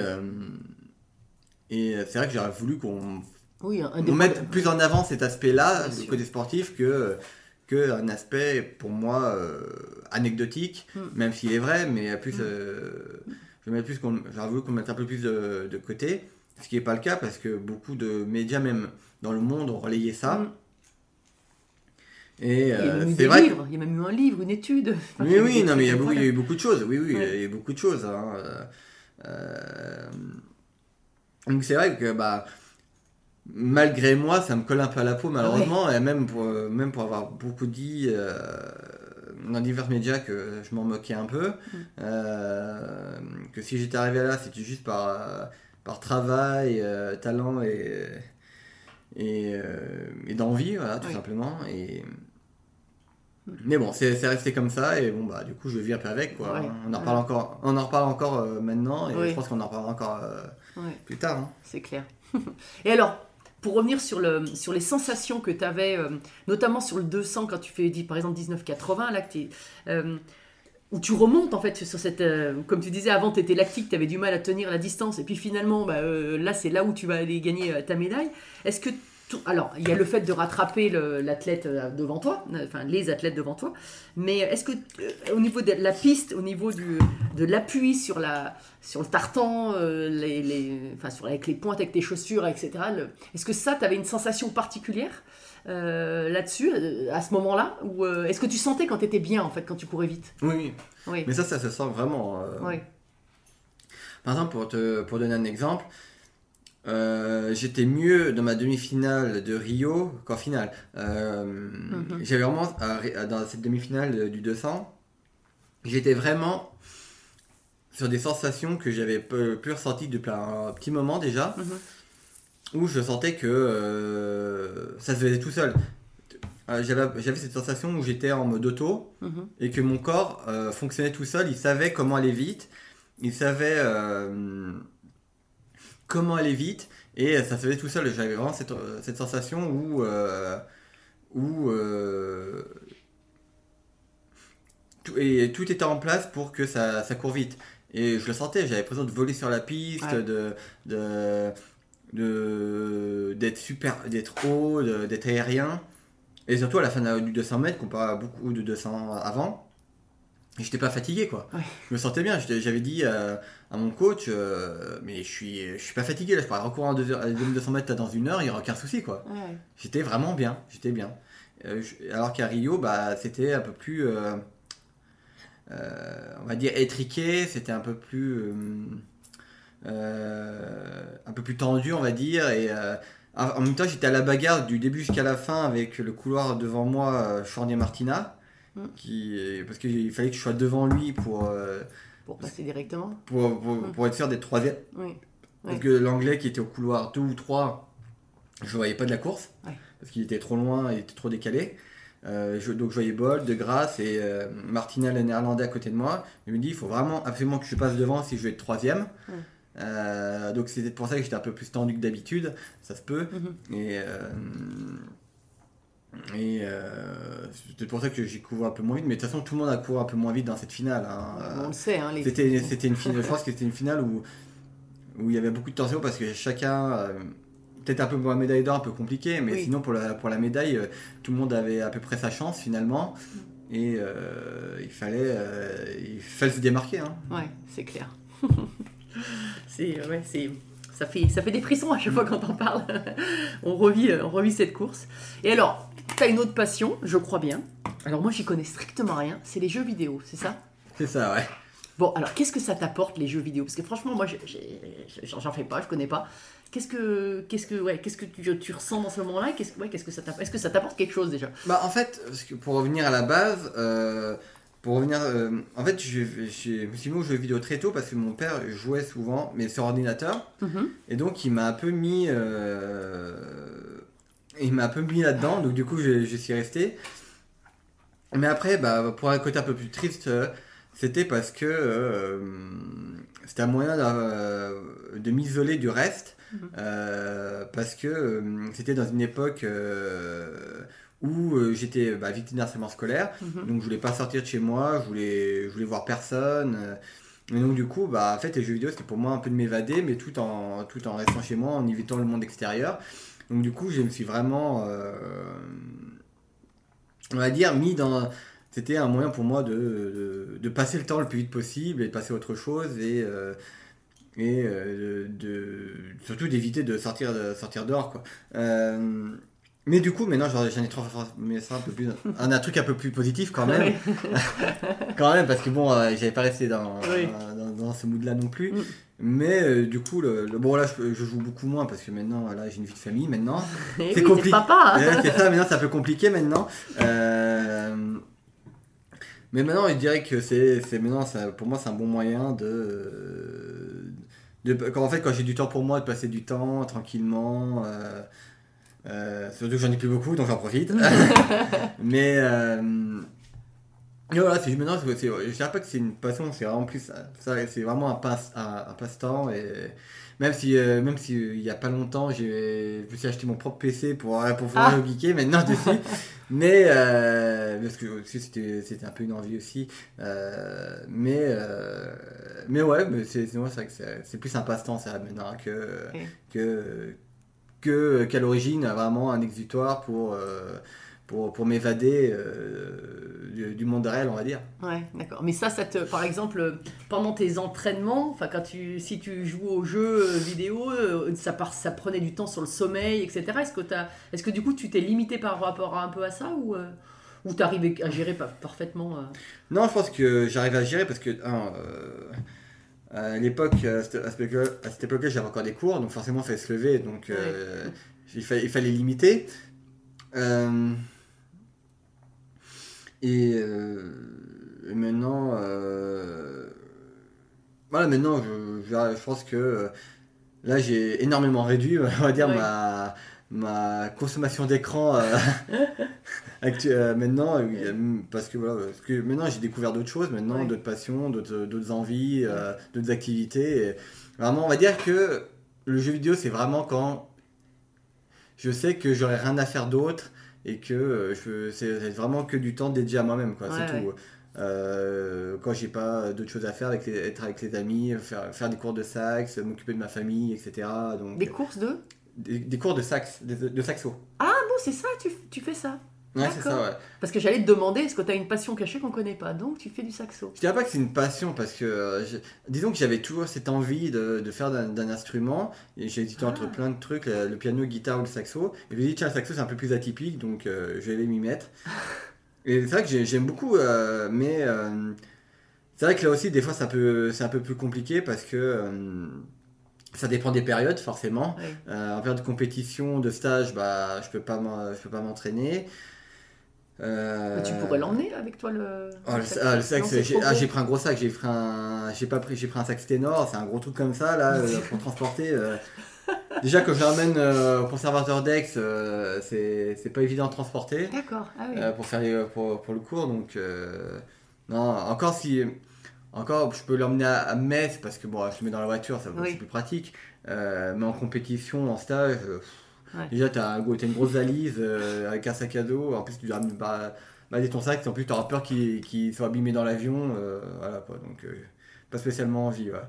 et c'est vrai que j'aurais voulu qu'on Oui, on mette plus en avant cet aspect-là du côté sportif que, que un aspect pour moi euh, anecdotique, Mm. même s'il est vrai, mais plus, Mm. euh, mets plus qu'on- j'aurais voulu qu'on mette un peu plus de, de côté, ce qui n'est pas le cas parce que beaucoup de médias, même dans le monde, ont relayé ça. Mm. Et Il y a euh, même eu c'est des vrai. que- il y a même eu un livre, une étude. Enfin, oui, oui, non, mais il y, a beaucoup, il y a eu beaucoup de choses. Oui, oui, Ouais. il y a eu beaucoup de choses. hein, euh, euh, Donc c'est vrai que bah, malgré moi, ça me colle un peu à la peau malheureusement, et même pour, euh, même pour avoir beaucoup dit euh, dans divers médias que je m'en moquais un peu, euh, que si j'étais arrivé là, c'était juste par, par travail, euh, talent et, et, et d'envie, voilà, tout Oui. simplement. Et, mais bon, c'est resté comme ça et bon bah du coup je vis un peu avec quoi. Ouais. On en reparle encore, on en reparle encore euh, maintenant et je pense qu'on en reparlera encore euh, plus tard. hein. C'est clair. Et alors, pour revenir sur, le, sur les sensations que tu avais, notamment sur le 200, quand tu fais, par exemple, 1980, là, que euh, où tu remontes, en fait, sur cette... euh, comme tu disais, avant, tu étais lactique, tu avais du mal à tenir la distance, et puis finalement, bah, euh, là, c'est là où tu vas aller gagner euh, ta médaille. Est-ce que... tout- Alors, il y a le fait de rattraper l'athlète euh, devant toi, euh, enfin, les athlètes devant toi, mais est-ce que, euh, au niveau de la piste, au niveau du, de l'appui sur, la, sur le tartan, les, les- enfin, sur, avec les pointes, avec tes chaussures, etc. Est-ce que ça, tu avais une sensation particulière euh, là-dessus, euh, à ce moment-là Ou euh, est-ce que tu sentais quand tu étais bien, en fait, quand tu courais vite? Oui, oui. Oui. Mais ça, ça se sent vraiment. Oui. Par exemple, pour te pour donner un exemple, euh, j'étais mieux dans ma demi-finale de Rio qu'en finale. Euh, Mhm. J'avais vraiment, à- dans cette demi-finale du 200, j'étais vraiment sur des sensations que j'avais plus ressenties depuis un petit moment déjà, Mhm. où je sentais que euh, ça se faisait tout seul. Euh, J'avais cette sensation où j'étais en mode auto, Mhm. et que mon corps euh, fonctionnait tout seul, il savait comment aller vite, il savait euh, comment aller vite, et ça se faisait tout seul. J'avais vraiment cette, euh, cette sensation où, euh, où euh, tout, et tout était en place pour que ça, ça court vite. Et je le sentais, j'avais l'impression de voler sur la piste, Ouais. de, de, de- d'être super, d'être haut, d'être aérien. Et surtout à la fin du 200 mètres, comparé à beaucoup de 200 avant, j'étais pas fatigué quoi. Ouais. Je me sentais bien. J'avais dit euh, à mon coach, euh, mais je suis, je suis pas fatigué là. Je pourrais recourir à 200 mètres dans une heure, il y aura aucun souci quoi. Ouais. J'étais vraiment bien. J'étais bien. Euh, je- alors qu'à Rio, bah, c'était un peu plus, euh, on va dire étriqué. C'était un peu plus, un peu plus tendu, on va dire. Et en même temps, j'étais à la bagarre du début jusqu'à la fin avec le couloir devant moi, Fournier Martina, Mm. qui, parce qu'il fallait que je sois devant lui pour, Pour passer directement pour, pour, pour être sûr d'être troisième. Oui. Parce que l'anglais qui était au couloir 2 ou 3, je voyais pas de la course. Parce qu'il était trop loin, il était trop décalé. Euh, je- donc je voyais Bolt, De Grasse et euh, Martina le néerlandais à côté de moi. Il me dit il faut vraiment absolument que je passe devant si je veux être troisième. Euh, donc c'était pour ça que j'étais un peu plus tendu que d'habitude, ça se peut. Mhm. Et, et euh, c'est pour ça que j'ai couru un peu moins vite. Mais de toute façon, tout le monde a couru un peu moins vite dans cette finale. hein. On le sait, hein, les... C'était, c'était une finale, je pense que c'était une finale où, où il y avait beaucoup de tension parce que chacun, euh, peut-être un peu pour la médaille d'or, un peu compliqué, mais Oui. sinon pour la, pour la médaille, euh, tout le monde avait à peu près sa chance finalement. Et euh, il, fallait, il fallait se démarquer. Hein. Ouais, c'est clair. c'est, ouais, c'est, ça, fait, ça fait des frissons à chaque fois quand on parle. on, revit, euh, on revit cette course. Et alors, tu as une autre passion, je crois bien. Alors moi, j'y connais strictement rien. C'est les jeux vidéo, c'est ça? C'est ça, ouais. Bon, alors qu'est-ce que ça t'apporte les jeux vidéo? Parce que franchement, moi, j'en fais pas, je connais pas. Qu'est-ce que, qu'est-ce que, ouais, qu'est-ce que tu, tu ressens dans ce moment-là? Qu'est-ce, ouais, qu'est-ce que ça t'apporte Est-ce que ça t'apporte quelque chose déjà? Bah, en fait, parce que pour revenir à la base, euh, pour revenir, euh, en fait, je, je me suis mis aux jeux vidéo très tôt parce que mon père jouait souvent, mais sur ordinateur. Mhm. Et donc, il m'a un peu mis. euh, il m'a un peu mis là-dedans, donc du coup, je, je suis resté. Mais après, bah, pour un côté un peu plus triste, euh, c'était parce que c'était un moyen de, m'isoler du reste. Mhm. parce que c'était dans une époque où euh, j'étais bah, victime d'harcèlement scolaire. Mhm. Donc je voulais pas sortir de chez moi, je voulais, je voulais voir personne. euh, Et donc du coup, bah, en fait, les jeux vidéo, c'était pour moi un peu de m'évader, mais tout en, tout en restant chez moi, en évitant le monde extérieur. Donc du coup, je me suis vraiment, euh, on va dire, mis dans... C'était un moyen pour moi de, de, de passer le temps le plus vite possible et de passer à autre chose et, et de, surtout d'éviter de sortir, de sortir dehors. Quoi. Euh, mais du coup, maintenant, j'en j'en ai transformé ça un peu plus, un, un truc un peu plus positif quand même. Oui. quand même, parce que bon, euh, j'avais pas resté dans, Oui. dans, dans ce mood-là non plus. Mm. Mais euh, du coup, le, le- bon là, je, je joue beaucoup moins parce que maintenant, là, j'ai une vie de famille maintenant. Eh C'est oui, compliqué. c'est ça, maintenant, c'est un peu compliqué maintenant. Euh, Mais maintenant, je dirais que c'est, c'est maintenant, ça- pour moi, c'est un bon moyen de, de, quand, en fait, quand j'ai du temps pour moi, de passer du temps tranquillement. Euh, euh, surtout que j'en ai plus beaucoup, donc j'en profite. Mais euh, voilà, c'est maintenant, c'est, je dirais pas que c'est une passion, c'est vraiment plus, ça, ça, c'est vraiment un passe, un, un passe-temps et même si, euh, même si euh, il y a pas longtemps, j'ai, je me suis acheté mon propre PC pour, euh, pour pouvoir Ah. geeker maintenant dessus. mais euh, parce que aussi, c'était, c'était un peu une envie aussi. Euh, mais euh, mais ouais, mais c'est, c'est, moi, c'est vrai que c'est, c'est plus un passe-temps ça maintenant que que que qu'à l'origine vraiment un exutoire pour euh, pour, pour m'évader euh, du, du monde réel, on va dire. Ouais, d'accord. Mais ça, ça te, par exemple, pendant tes entraînements, enfin quand tu, si tu joues aux jeux euh, vidéo, euh, ça, part, ça prenait du temps sur le sommeil, etc. Est-ce que, t'as- est-ce que du coup tu t'es limité par rapport à un peu à ça ou, euh, ou t'arrivais à gérer pa- parfaitement euh, Non, je pense que j'arrive à gérer parce que euh, à l'époque, à cette, époque-là, j'avais encore des cours, donc forcément, il fallait se lever, donc euh, il, fallait, il fallait limiter. Euh, et, euh, et maintenant, voilà, maintenant, je, je, je pense que là, j'ai énormément réduit, on va dire, ma, ma consommation d'écran euh, euh, maintenant, euh, parce que voilà, parce que maintenant j'ai découvert d'autres choses, maintenant d'autres passions, d'autres d'autres envies, euh, d'autres activités. et vraiment, on va dire que le jeu vidéo, c'est vraiment quand je sais que j'aurai rien à faire d'autre et que euh, je- c'est c'est vraiment que du temps dédié à moi-même, quoi. c'est Ouais, tout. Euh, quand j'ai pas d'autres choses à faire, avec les- être avec les amis, faire, faire des cours de sax, m'occuper de ma famille, etc. Donc, des courses de des, des cours de sax, de, de saxo. Ah bon, c'est ça, tu, tu fais ça Ouais, c'est ça, ouais. Parce que j'allais te demander, est-ce que tu as une passion cachée qu'on connaît pas? Donc tu fais du saxo. Je dirais pas que c'est une passion parce que euh, disons que j'avais toujours cette envie de, de faire d'un instrument j'ai hésité entre Ah. plein de trucs, le, le piano, guitare ou le saxo. Et je me suis dit tiens le saxo c'est un peu plus atypique donc euh, je vais m'y mettre. Et c'est vrai que j'ai- j'aime beaucoup euh, mais euh, c'est vrai que là aussi des fois c'est un peu un peu plus compliqué parce que euh, ça dépend des périodes forcément. Euh, en période de compétition, de stage, bah je peux pas m'en- je peux pas m'entraîner. Euh, tu pourrais l'emmener avec toi le. Oh, le, ah, le j'ai trop ah, gros. j'ai pris un gros sac, j'ai pris un, j'ai pas pris, j'ai pris un sac ténor, c'est un gros truc comme ça là euh, pour transporter. euh. Déjà que je l'emmène euh, au conservateur d'Aix, c'est pas évident de transporter D'accord, ah oui. pour faire les, pour, pour le cours, donc non, encore si, encore je peux l'emmener à, à Metz parce que bon, je le mets dans la voiture, ça Oui. c'est plus pratique. Euh, mais en compétition, en stage, euh, Ouais. déjà t'as t'as une grosse valise euh, avec un sac à dos, en plus tu dois bah, balader ton sac, en plus t'auras peur qu'il soit abîmé dans l'avion, euh, voilà quoi, donc euh, pas spécialement envie. Ouais.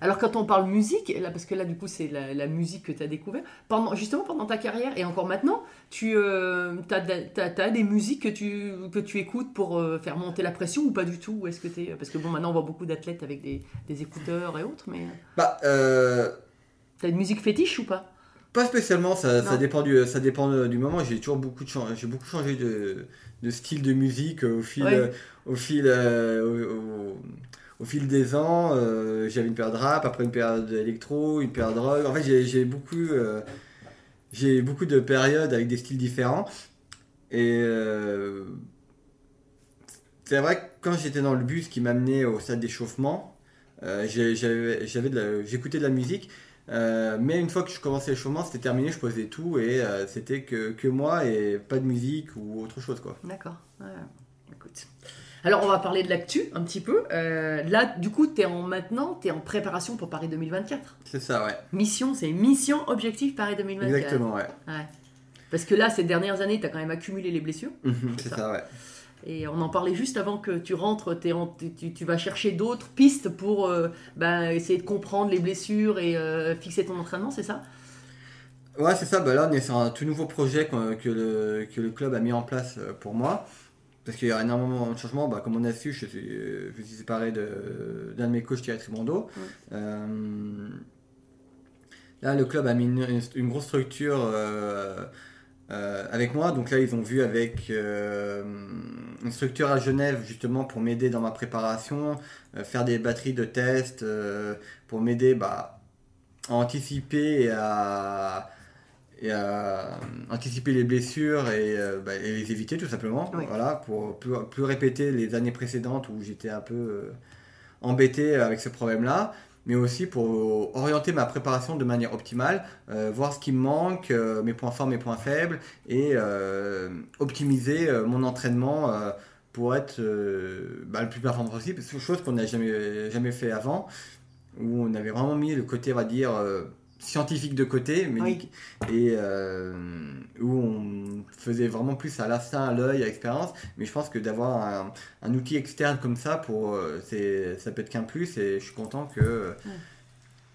Alors quand on parle musique, là, parce que là du coup c'est la, la musique que tu as découvert, pendant, justement pendant ta carrière et encore maintenant, tu as, des musiques que tu, que tu écoutes pour euh, faire monter la pression ou pas du tout? Ou est-ce que t'es- Parce que bon maintenant on voit beaucoup d'athlètes avec des, des écouteurs et autres, mais Bah, euh, tu as une musique fétiche ou pas? Pas spécialement, ça, dépend du, ça dépend euh, du moment. J'ai toujours beaucoup de chan- j'ai beaucoup changé de, de style de musique euh, au fil, Ouais. euh, au fil, euh, au, au- au fil des ans. euh, J'avais une période rap, après une période électro, une période rock. En fait, j'ai- beaucoup, euh, beaucoup de périodes avec des styles différents. Et euh, c'est vrai que quand j'étais dans le bus qui m'amenait au stade d'échauffement, j'écoutais de la musique. mais une fois que je commençais l'échauffement, c'était terminé, je posais tout et c'était que, que moi et pas de musique ou autre chose. D'accord. Ouais, écoute. Alors, on va parler de l'actu un petit peu. Euh, là, du coup, tu es en, maintenant, tu es en préparation pour Paris 2024. C'est ça, ouais. Mission, c'est mission objectif Paris 2024. Exactement, ouais. Ouais. Parce que là, ces dernières années, tu as quand même accumulé les blessures. Mhm, C'est ça. ça, ouais. Et on en parlait juste avant que tu rentres, t'es en- tu, vas chercher d'autres pistes pour euh, bah, essayer de comprendre les blessures et euh, fixer ton entraînement, c'est ça? Ouais, c'est ça. Bah là, on est sur un tout nouveau projet que le, que le club a mis en place pour moi. Parce qu'il y a énormément de changements. Bah, comme on a su, je suis, je suis séparé d'un de, mes coachs, Thierry Trimondo. Euh, là, le club a mis une, une- une grosse structure euh, euh, avec moi. Donc là, ils ont vu avec euh, une structure à Genève, justement, pour m'aider dans ma préparation, faire des batteries de tests, pour m'aider bah, à anticiper et à, et à anticiper les blessures et, euh, bah, et les éviter tout simplement. Oui. Voilà, pour plus, plus répéter les années précédentes où j'étais un peu euh, embêté avec ce problème-là. Mais aussi pour orienter ma préparation de manière optimale, euh, voir ce qui me manque, euh, mes points forts, mes points faibles, et euh, optimiser euh, mon entraînement euh, pour être euh, bah, le plus performant possible. Chose qu'on n'a jamais, jamais fait avant, où on avait vraiment mis le côté, on va dire, euh, scientifique de côté, mais Oui. et euh, où on faisait vraiment plus à l'instinct, à l'œil, à l'expérience. Mais je pense que d'avoir un, un outil externe comme ça, pour, euh, ça peut être qu'un plus. Et je suis content que,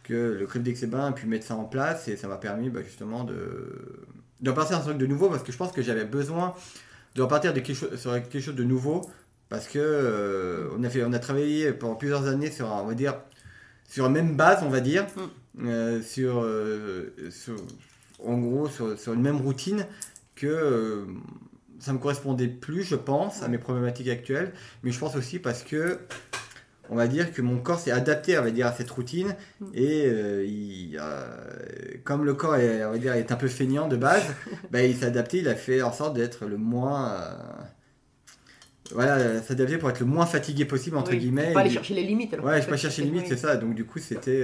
que le club d'Exébin a pu mettre ça en place. Et ça m'a permis bah, justement de, de repartir sur un truc de nouveau. Parce que je pense que j'avais besoin de repartir de quelque chose, sur quelque chose de nouveau. Parce que euh, on, a fait, on a travaillé pendant plusieurs années sur, un- on va dire, sur la même base, on va dire, euh, sur, euh, sur- en gros, sur, sur une même routine que euh, ça me correspondait plus, je pense, à mes problématiques actuelles, mais je pense aussi parce que on va dire que mon corps s'est adapté, on va dire, à cette routine et euh, il, euh, comme le corps est, on va dire, est un peu feignant de base, bah, il s'est adapté, il a fait en sorte d'être le moins euh, voilà, s'adapter pour être le moins fatigué possible entre Oui, guillemets. Pas aller Et- chercher les limites. alors. Ouais, je pas chercher limite, oui. c'est ça. Donc du coup, c'était.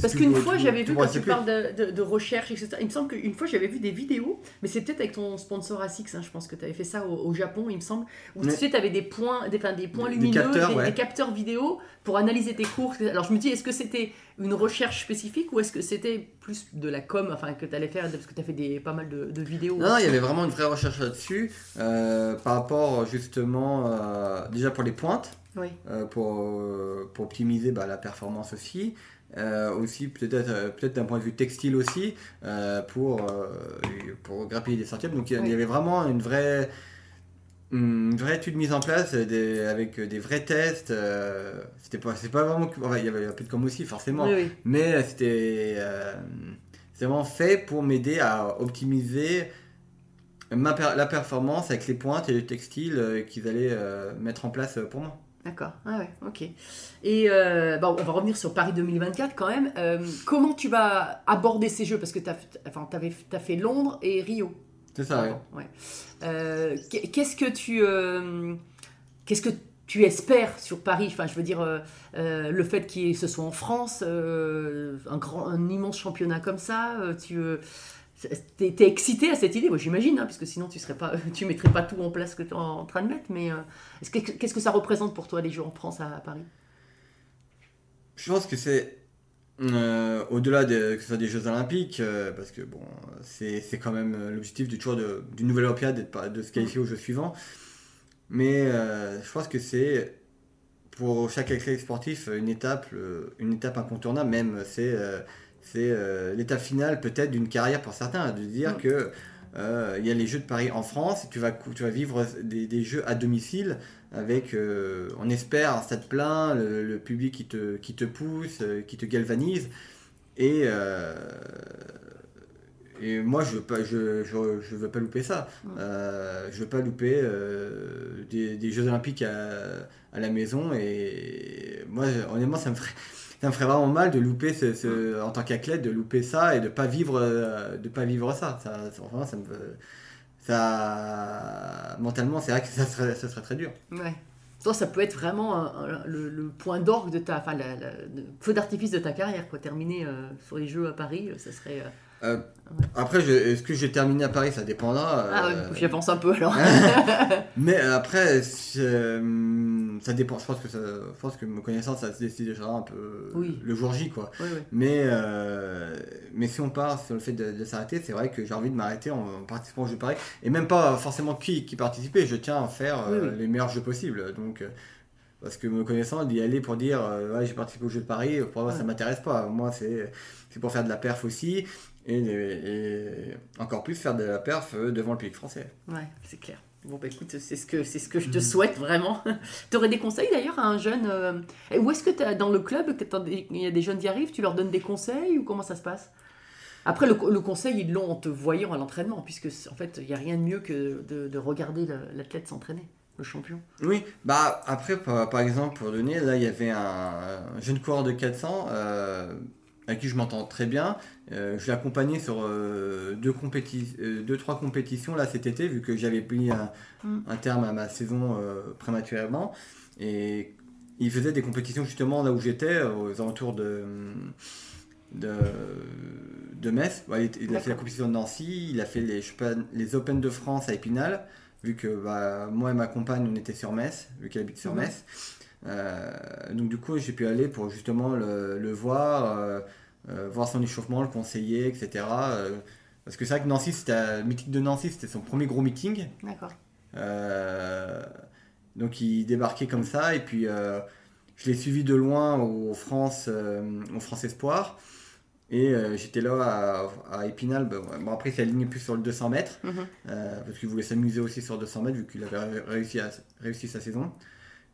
Parce, qu'une fois, j'avais vu, quand tu parles de, de- de recherche, etc., il me semble qu'une fois, j'avais vu des vidéos, mais c'est peut-être avec ton sponsor ASICS, hein, je pense que tu avais fait ça au, au Japon, il me semble, où tu sais, tu avais des points, des, enfin, des points des lumineux, capteurs, des, ouais. des capteurs vidéo pour analyser tes cours. Alors je me dis, est-ce que c'était une recherche spécifique ou est-ce que c'était plus de la com, enfin, que tu allais faire, parce que tu as fait des, pas mal de, de vidéos Non, il y avait vraiment une vraie recherche là-dessus, euh, par rapport justement, euh, déjà pour les pointes, Oui. euh, pour, euh, pour optimiser bah, la performance aussi. Euh, aussi peut-être euh, peut-être d'un point de vue textile aussi euh, pour pour grappiller des centièmes donc il y- Oui. il y avait vraiment une vraie une vraie étude mise en place des- avec des vrais tests c'était pas c'est pas vraiment enfin, il y avait un peu de com aussi forcément Oui, oui. mais c'était vraiment fait pour m'aider à optimiser ma per- la performance avec les pointes et les textiles euh, qu'ils allaient mettre en place pour moi D'accord, ah ouais, ok. Et euh, bon, on va revenir sur Paris 2024 quand même. Euh, comment tu vas aborder ces jeux? Parce que tu as, enfin, t'as fait Londres et Rio. c'est ça ouais. Euh, qu'est- qu'est-ce que tu qu'est-ce que tu espères sur Paris? Enfin, je veux dire, euh, euh, le fait qu'il ce soit en France, euh, un grand, un immense championnat comme ça, tu t'es, t'es excité à cette idée Moi, j'imagine, hein, puisque sinon tu serais pas, tu mettrais pas tout en place que tu es en train de mettre. Mais euh, est-ce que- qu'est-ce que ça représente pour toi les Jeux en France à, Paris? Je pense que c'est euh, au-delà de, que ce soit des Jeux Olympiques, euh, parce que bon, c'est quand même l'objectif du toujours de, d'une nouvelle Olympiade de se qualifier aux Jeux suivants. Mais je pense que c'est pour chaque athlète sportif une étape, une étape incontournable. Même c'est c'est euh, l'étape finale peut-être d'une carrière pour certains, de dire Mm. que euh, il y a les Jeux de Paris en France, et tu vas tu vas vivre des, des Jeux à domicile avec, euh, on espère, un stade plein, le, le public qui te, qui te pousse, qui te galvanise. Et, et moi, je veux pas, je, je, je veux pas louper ça. Euh, je veux pas louper euh, des, des Jeux Olympiques à, à la maison. Et moi, honnêtement, ça me ferait, ça me ferait vraiment mal de louper, ce, en tant qu'athlète, de louper ça et de pas vivre, euh, de pas vivre ça. ça, ça- me, ça mentalement, c'est vrai que ça serait, ça serait très dur. Ouais. Toi, ça peut être vraiment le, point d'orgue de ta, enfin, le feu d'artifice de ta carrière, quoi. Terminer euh, sur les Jeux à Paris, euh, ça serait. Euh, après, est-ce que j'ai terminé à Paris? Ça dépendra. Ah euh, j'y pense un peu alors. Mais après, c'est, euh, ça dépend. Je pense que ça, je pense que me connaissant, ça se décidera un peu Oui. le jour J, quoi. Ouais. Mais, euh, mais si on part sur le fait de, de s'arrêter, c'est vrai que j'ai envie de m'arrêter en, participant aux Jeux de Paris. Et même pas forcément qui, qui participait, je tiens à faire euh, Oui, oui. les meilleurs jeux possibles. Donc, euh, parce que me connaissant, d'y aller pour dire euh, ouais, j'ai participé aux Jeux de Paris, pour moi ça Ouais. m'intéresse pas. Moi, c'est, c'est pour faire de la perf aussi. Et, et encore plus faire de la perf euh, devant le public français. Ouais, c'est clair. Bon, bah écoute, c'est ce que, c'est ce que je te souhaite vraiment. tu aurais des conseils d'ailleurs à un jeune euh, Où est-ce que t'as- dans le club, il y a des jeunes qui arrivent, tu leur donnes des conseils ou comment ça se passe? Après, le, le conseil, ils l'ont en te voyant à l'entraînement, puisque en fait, il n'y a rien de mieux que de, de regarder l'athlète s'entraîner, le champion. Oui, bah après, par, par exemple, pour donner, là, il y avait un, un jeune coureur de 400 euh, avec qui je m'entends très bien. Euh, je l'ai accompagné sur euh, deux, compéti- euh, deux, trois compétitions là cet été, vu que j'avais pris un, Mm. un terme à ma saison euh, prématurément. Et il faisait des compétitions justement là où j'étais, aux alentours de, de, de Metz. Ouais, il, a fait la compétition de Nancy, il a fait les, les Open de France à Épinal vu que bah, moi et ma compagne on était sur Metz, vu qu'elle habite sur Mhm. Metz. Donc du coup j'ai pu aller pour justement le, le voir, euh, euh, voir son échauffement, le conseiller, etc. Euh, parce que c'est vrai que Nancy, c'était le meeting de Nancy, c'était son premier gros meeting. D'accord. Euh, donc il débarquait comme ça et puis euh, je l'ai suivi de loin au France, euh, au France Espoir. Et euh, j'étais là à, à Épinal. Bon, bon, après, il s'est aligné plus sur le 200 mètres. Mhm. Euh, parce qu'il voulait s'amuser aussi sur 200 mètres vu qu'il avait ré- réussi, à- réussi sa saison.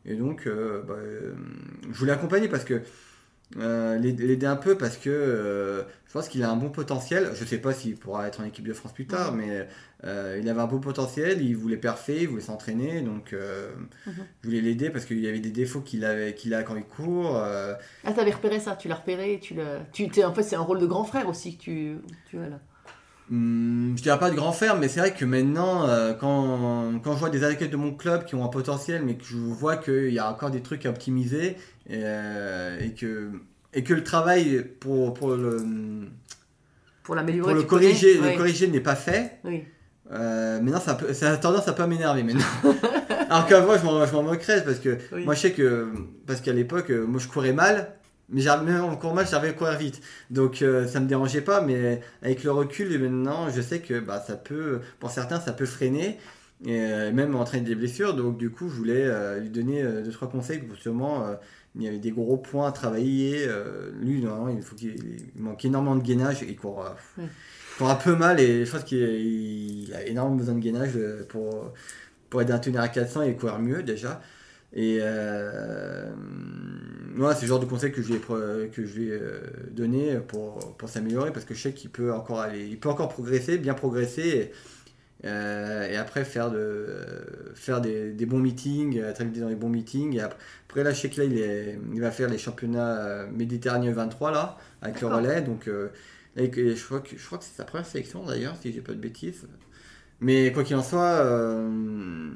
Et donc, euh, bah, euh, je voulais accompagner parce que euh, l'aid- l'aider un peu parce que euh, je pense qu'il a un bon potentiel. Je sais pas s'il pourra être en équipe de France plus tard, mais euh, il avait un beau potentiel. Il voulait parfait, il voulait s'entraîner. Donc, euh, Mhm. je voulais l'aider parce qu'il y avait des défauts qu'il avait qu'il a quand il court. Ah, t'avais repéré ça, tu l'as repéré, tu. Tu, t'es- en fait, c'est un rôle de grand frère aussi que tu, tu as là. Hum, je dirais pas de grand frère, mais c'est vrai que maintenant, euh, quand, quand je vois des athlètes de mon club qui ont un potentiel, mais que je vois qu'il y a encore des trucs à optimiser, et, euh, et que, et que le travail pour, pour le, Pour l'améliorer. pour le connais corriger, le corriger n'est pas fait, Oui. euh, maintenant ça, peut, ça a tendance à pas m'énerver maintenant. Alors qu'avant, je m'en je m'en moquerais, parce que Oui. moi je sais que, parce qu'à l'époque, euh, moi je courais mal, mais même en cours mal, j'arrivais à courir vite. Donc euh, ça me dérangeait pas, mais avec le recul, et maintenant je sais que bah, ça peut, pour certains, ça peut freiner, et euh, même entraîner des blessures. Donc du coup, je voulais euh, lui donner euh, deux, trois conseils, pour euh, il y avait des gros points à travailler. lui, non, il, faut qu'il manque énormément de gainage, il court, Ouais. court un peu mal, et je pense qu'il il a énormément besoin de gainage pour, pour aider un tenir à 400 et courir mieux déjà. Et euh, ouais, c'est le genre de conseil que je pro- que je euh, donné pour, pour s'améliorer parce que je sais qu'il peut encore aller, il peut encore progresser, bien progresser. Et, euh, et après faire, de, faire des, des bons meetings, être invité dans les bons meetings. Et après, après, là, je sais que là, il, est, il va faire les championnats euh, méditerranéens 23 là, avec le relais. Donc, euh, là, je crois que, je crois que c'est sa première sélection d'ailleurs, si j'ai pas de bêtises. Mais quoi qu'il en soit, euh,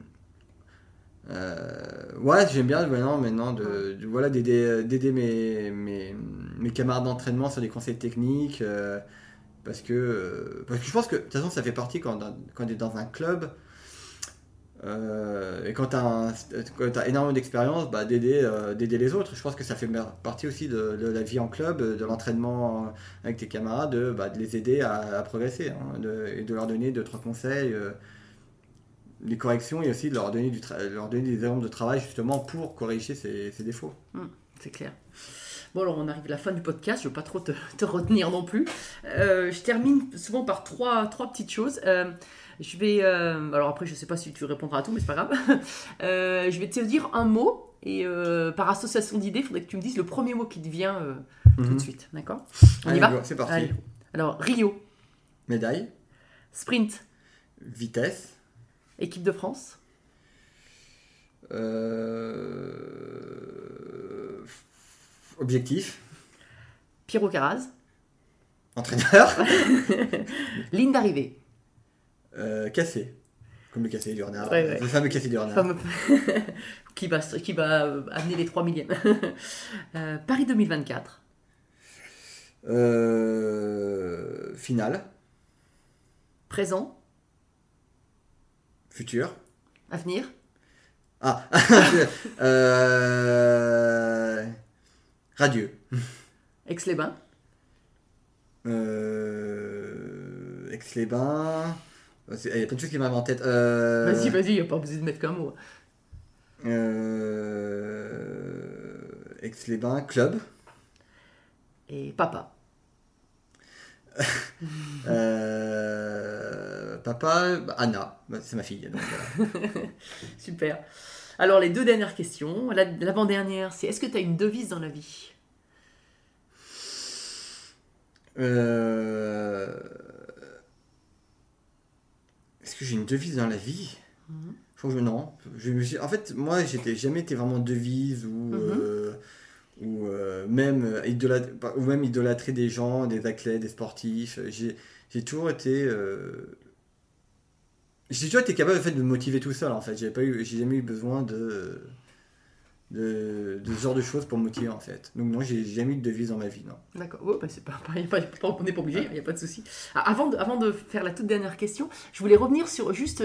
euh, ouais, j'aime bien maintenant, maintenant de, de- voilà, d'aider, d'aider mes, mes, mes camarades d'entraînement sur des conseils techniques. euh, parce, que, euh, parce que je pense que de toute façon, ça fait partie quand, quand tu es dans un club. euh, et quand tu as, énormément d'expérience, bah, d'aider, euh, d'aider les autres. Je pense que ça fait partie aussi de, de la vie en club, de l'entraînement avec tes camarades, de, bah, de les aider à, à progresser hein, de- et de leur donner deux, trois conseils. Les corrections et aussi de leur donner, du leur donner des exemples de travail justement pour corriger ces, ces défauts. C'est clair. Bon, alors on arrive à la fin du podcast, je ne veux pas trop te, te retenir non plus. Euh, je termine souvent par trois, trois petites choses. Euh, je vais. euh, alors après, je ne sais pas si tu répondras à tout, mais c'est pas grave. Je vais te dire un mot, et par association d'idées, il faudrait que tu me dises le premier mot qui te vient tout Mhm. de suite. D'accord? On Allez, y va? C'est parti. Allez. Alors, Rio, Médaille, sprint, vitesse, équipe de France, euh, objectif, Pierrot Caraz, entraîneur, ligne d'arrivée, euh, cassé, Comme le café du renard. Ouais, ouais. Le fameux café du renard. Fameux- qui va, qui va euh, amener les 3 millièmes. Euh, Paris 2024. Euh, finale. Présent. Futur. Avenir. Ah. euh, radieux. Aix-les-Bains. Euh, Aix-les-Bains. C'est- Il y a plein de choses qui m'arrivent en tête. Euh, Vas-y, vas-y, il n'y a pas besoin de mettre qu'un mot. Euh, Aix-les-Bains, club. Et papa. Euh, papa, bah, Anna, Bah, c'est ma fille. Donc, voilà. Super. Alors, les deux dernières questions. La- L'avant-dernière, c'est est-ce que tu as une devise dans la vie? Euh, Est-ce que j'ai une devise dans la vie? Mhm. Je non. Je me suis- En fait, moi, j'étais jamais été vraiment devise ou, Mhm. euh, ou euh, même euh, ou même idolâtrer des gens, des athlètes, des sportifs. J'ai toujours été euh, j'ai toujours été capable en fait, de me motiver tout seul. En fait, j'ai jamais eu besoin de de, de ce genre de choses pour me motiver en fait. Donc non, j'ai jamais eu de devise dans ma vie, non. D'accord. Bah, c'est pas, on n'est pas obligé, il n'y a pas de souci. Ah, Avant de, avant de faire la toute dernière question, je voulais revenir sur juste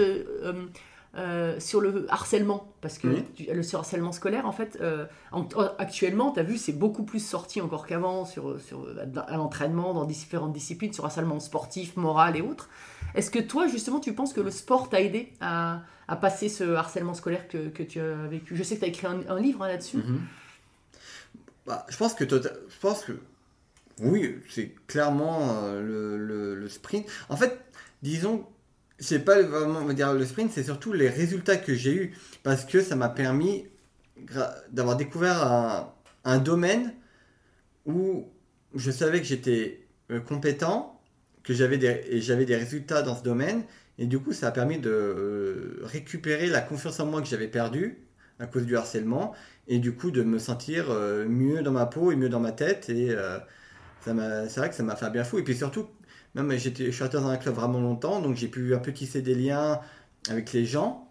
euh, sur le harcèlement, parce que Oui. tu- le harcèlement scolaire, en fait, euh, en- actuellement, tu as vu, c'est beaucoup plus sorti encore qu'avant sur, sur, à l'entraînement, dans différentes disciplines, sur harcèlement sportif, moral et autres. Est-ce que toi, justement, tu penses que le sport t'a aidé à, à passer ce harcèlement scolaire que, que tu as vécu? Je sais que tu as écrit un, un livre hein, là-dessus. Mhm. Bah, je pense que tota- je pense que oui, c'est clairement euh, le, le- le sprint. En fait, disons, c'est pas vraiment dire le sprint, c'est surtout les résultats que j'ai eu parce que ça m'a permis d'avoir découvert un, domaine où je savais que j'étais euh, compétent, que j'avais des j'avais des résultats dans ce domaine et du coup ça a permis de euh, récupérer la confiance en moi que j'avais perdue à cause du harcèlement et du coup de me sentir euh, mieux dans ma peau et mieux dans ma tête et ça m'a c'est vrai que ça m'a fait bien fou et puis surtout même j'étais je suis resté dans un club vraiment longtemps donc j'ai pu un peu tisser des liens avec les gens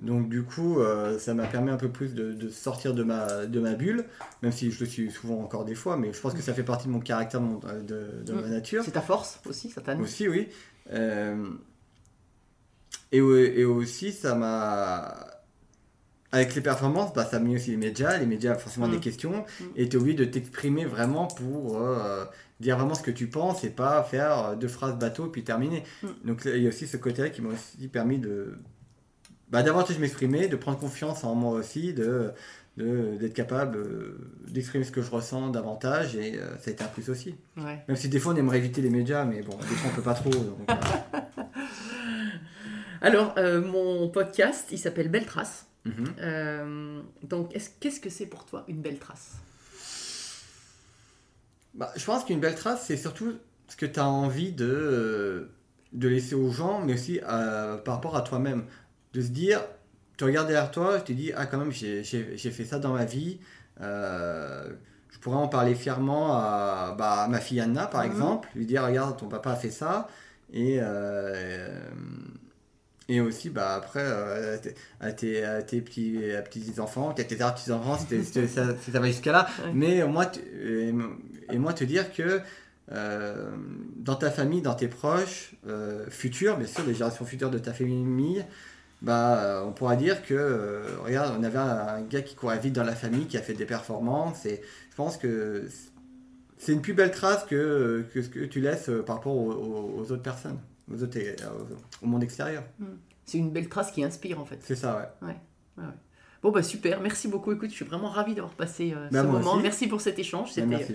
donc du coup euh, ça m'a permis un peu plus de, de sortir de ma de ma bulle même si je le suis souvent encore des fois mais je pense que ça fait partie de mon caractère de, mon- de- de ma Mm. nature C'est ta force aussi, ça t'anime aussi, oui. Euh, et, au- et aussi, ça m'a. Avec les performances, bah, ça a mis aussi les médias. Les médias forcément Mm. des questions. Mm. Et tu es obligé de t'exprimer vraiment pour euh, dire vraiment ce que tu penses et pas faire euh, deux phrases bateau puis terminer. Mm. Donc il y a aussi ce côté-là qui m'a aussi permis de. Bah, davantage m'exprimer, de prendre confiance en moi aussi, de de- d'être capable euh, d'exprimer ce que je ressens davantage et euh, ça a été un plus aussi. Ouais. Même si des fois on aimerait éviter les médias, mais bon, des fois on peut pas trop. donc. Alors, euh, mon podcast, il s'appelle Belle Trace. Mhm. Donc, est-ce- qu'est-ce que c'est pour toi une belle trace? Bah, je pense qu'une belle trace, c'est surtout ce que tu as envie de, euh, de laisser aux gens, mais aussi euh, par rapport à toi-même. De se dire, tu regardes derrière toi, tu te dis, ah quand même, j'ai fait ça dans ma vie. Euh, je pourrais en parler fièrement à, bah, à ma fille Anna, par Mhm. exemple, lui dire, regarde, ton papa a fait ça. Et, euh, et aussi, bah, après, euh, à tes- à tes, à tes petits, à petits enfants, tes tes petits enfants, si, ça, va jusqu'à là. Ouais. Mais moins, tu- et, moi, te dire que euh, dans ta famille, dans tes proches, euh, futurs, bien sûr, les générations futures de ta famille, bah, euh, on pourra dire que, euh, regarde, on avait un, un gars qui courait vite dans la famille, qui a fait des performances, et je pense que c'est une plus belle trace que, que ce que tu laisses par rapport aux, aux- aux autres personnes, aux autres, au monde extérieur. C'est une belle trace qui inspire en fait. C'est ça, ouais. Bon bah super, merci beaucoup. Écoute, je suis vraiment ravie d'avoir passé euh, Bah, ce moment. aussi. Merci pour cet échange. Bah, C'était, Merci.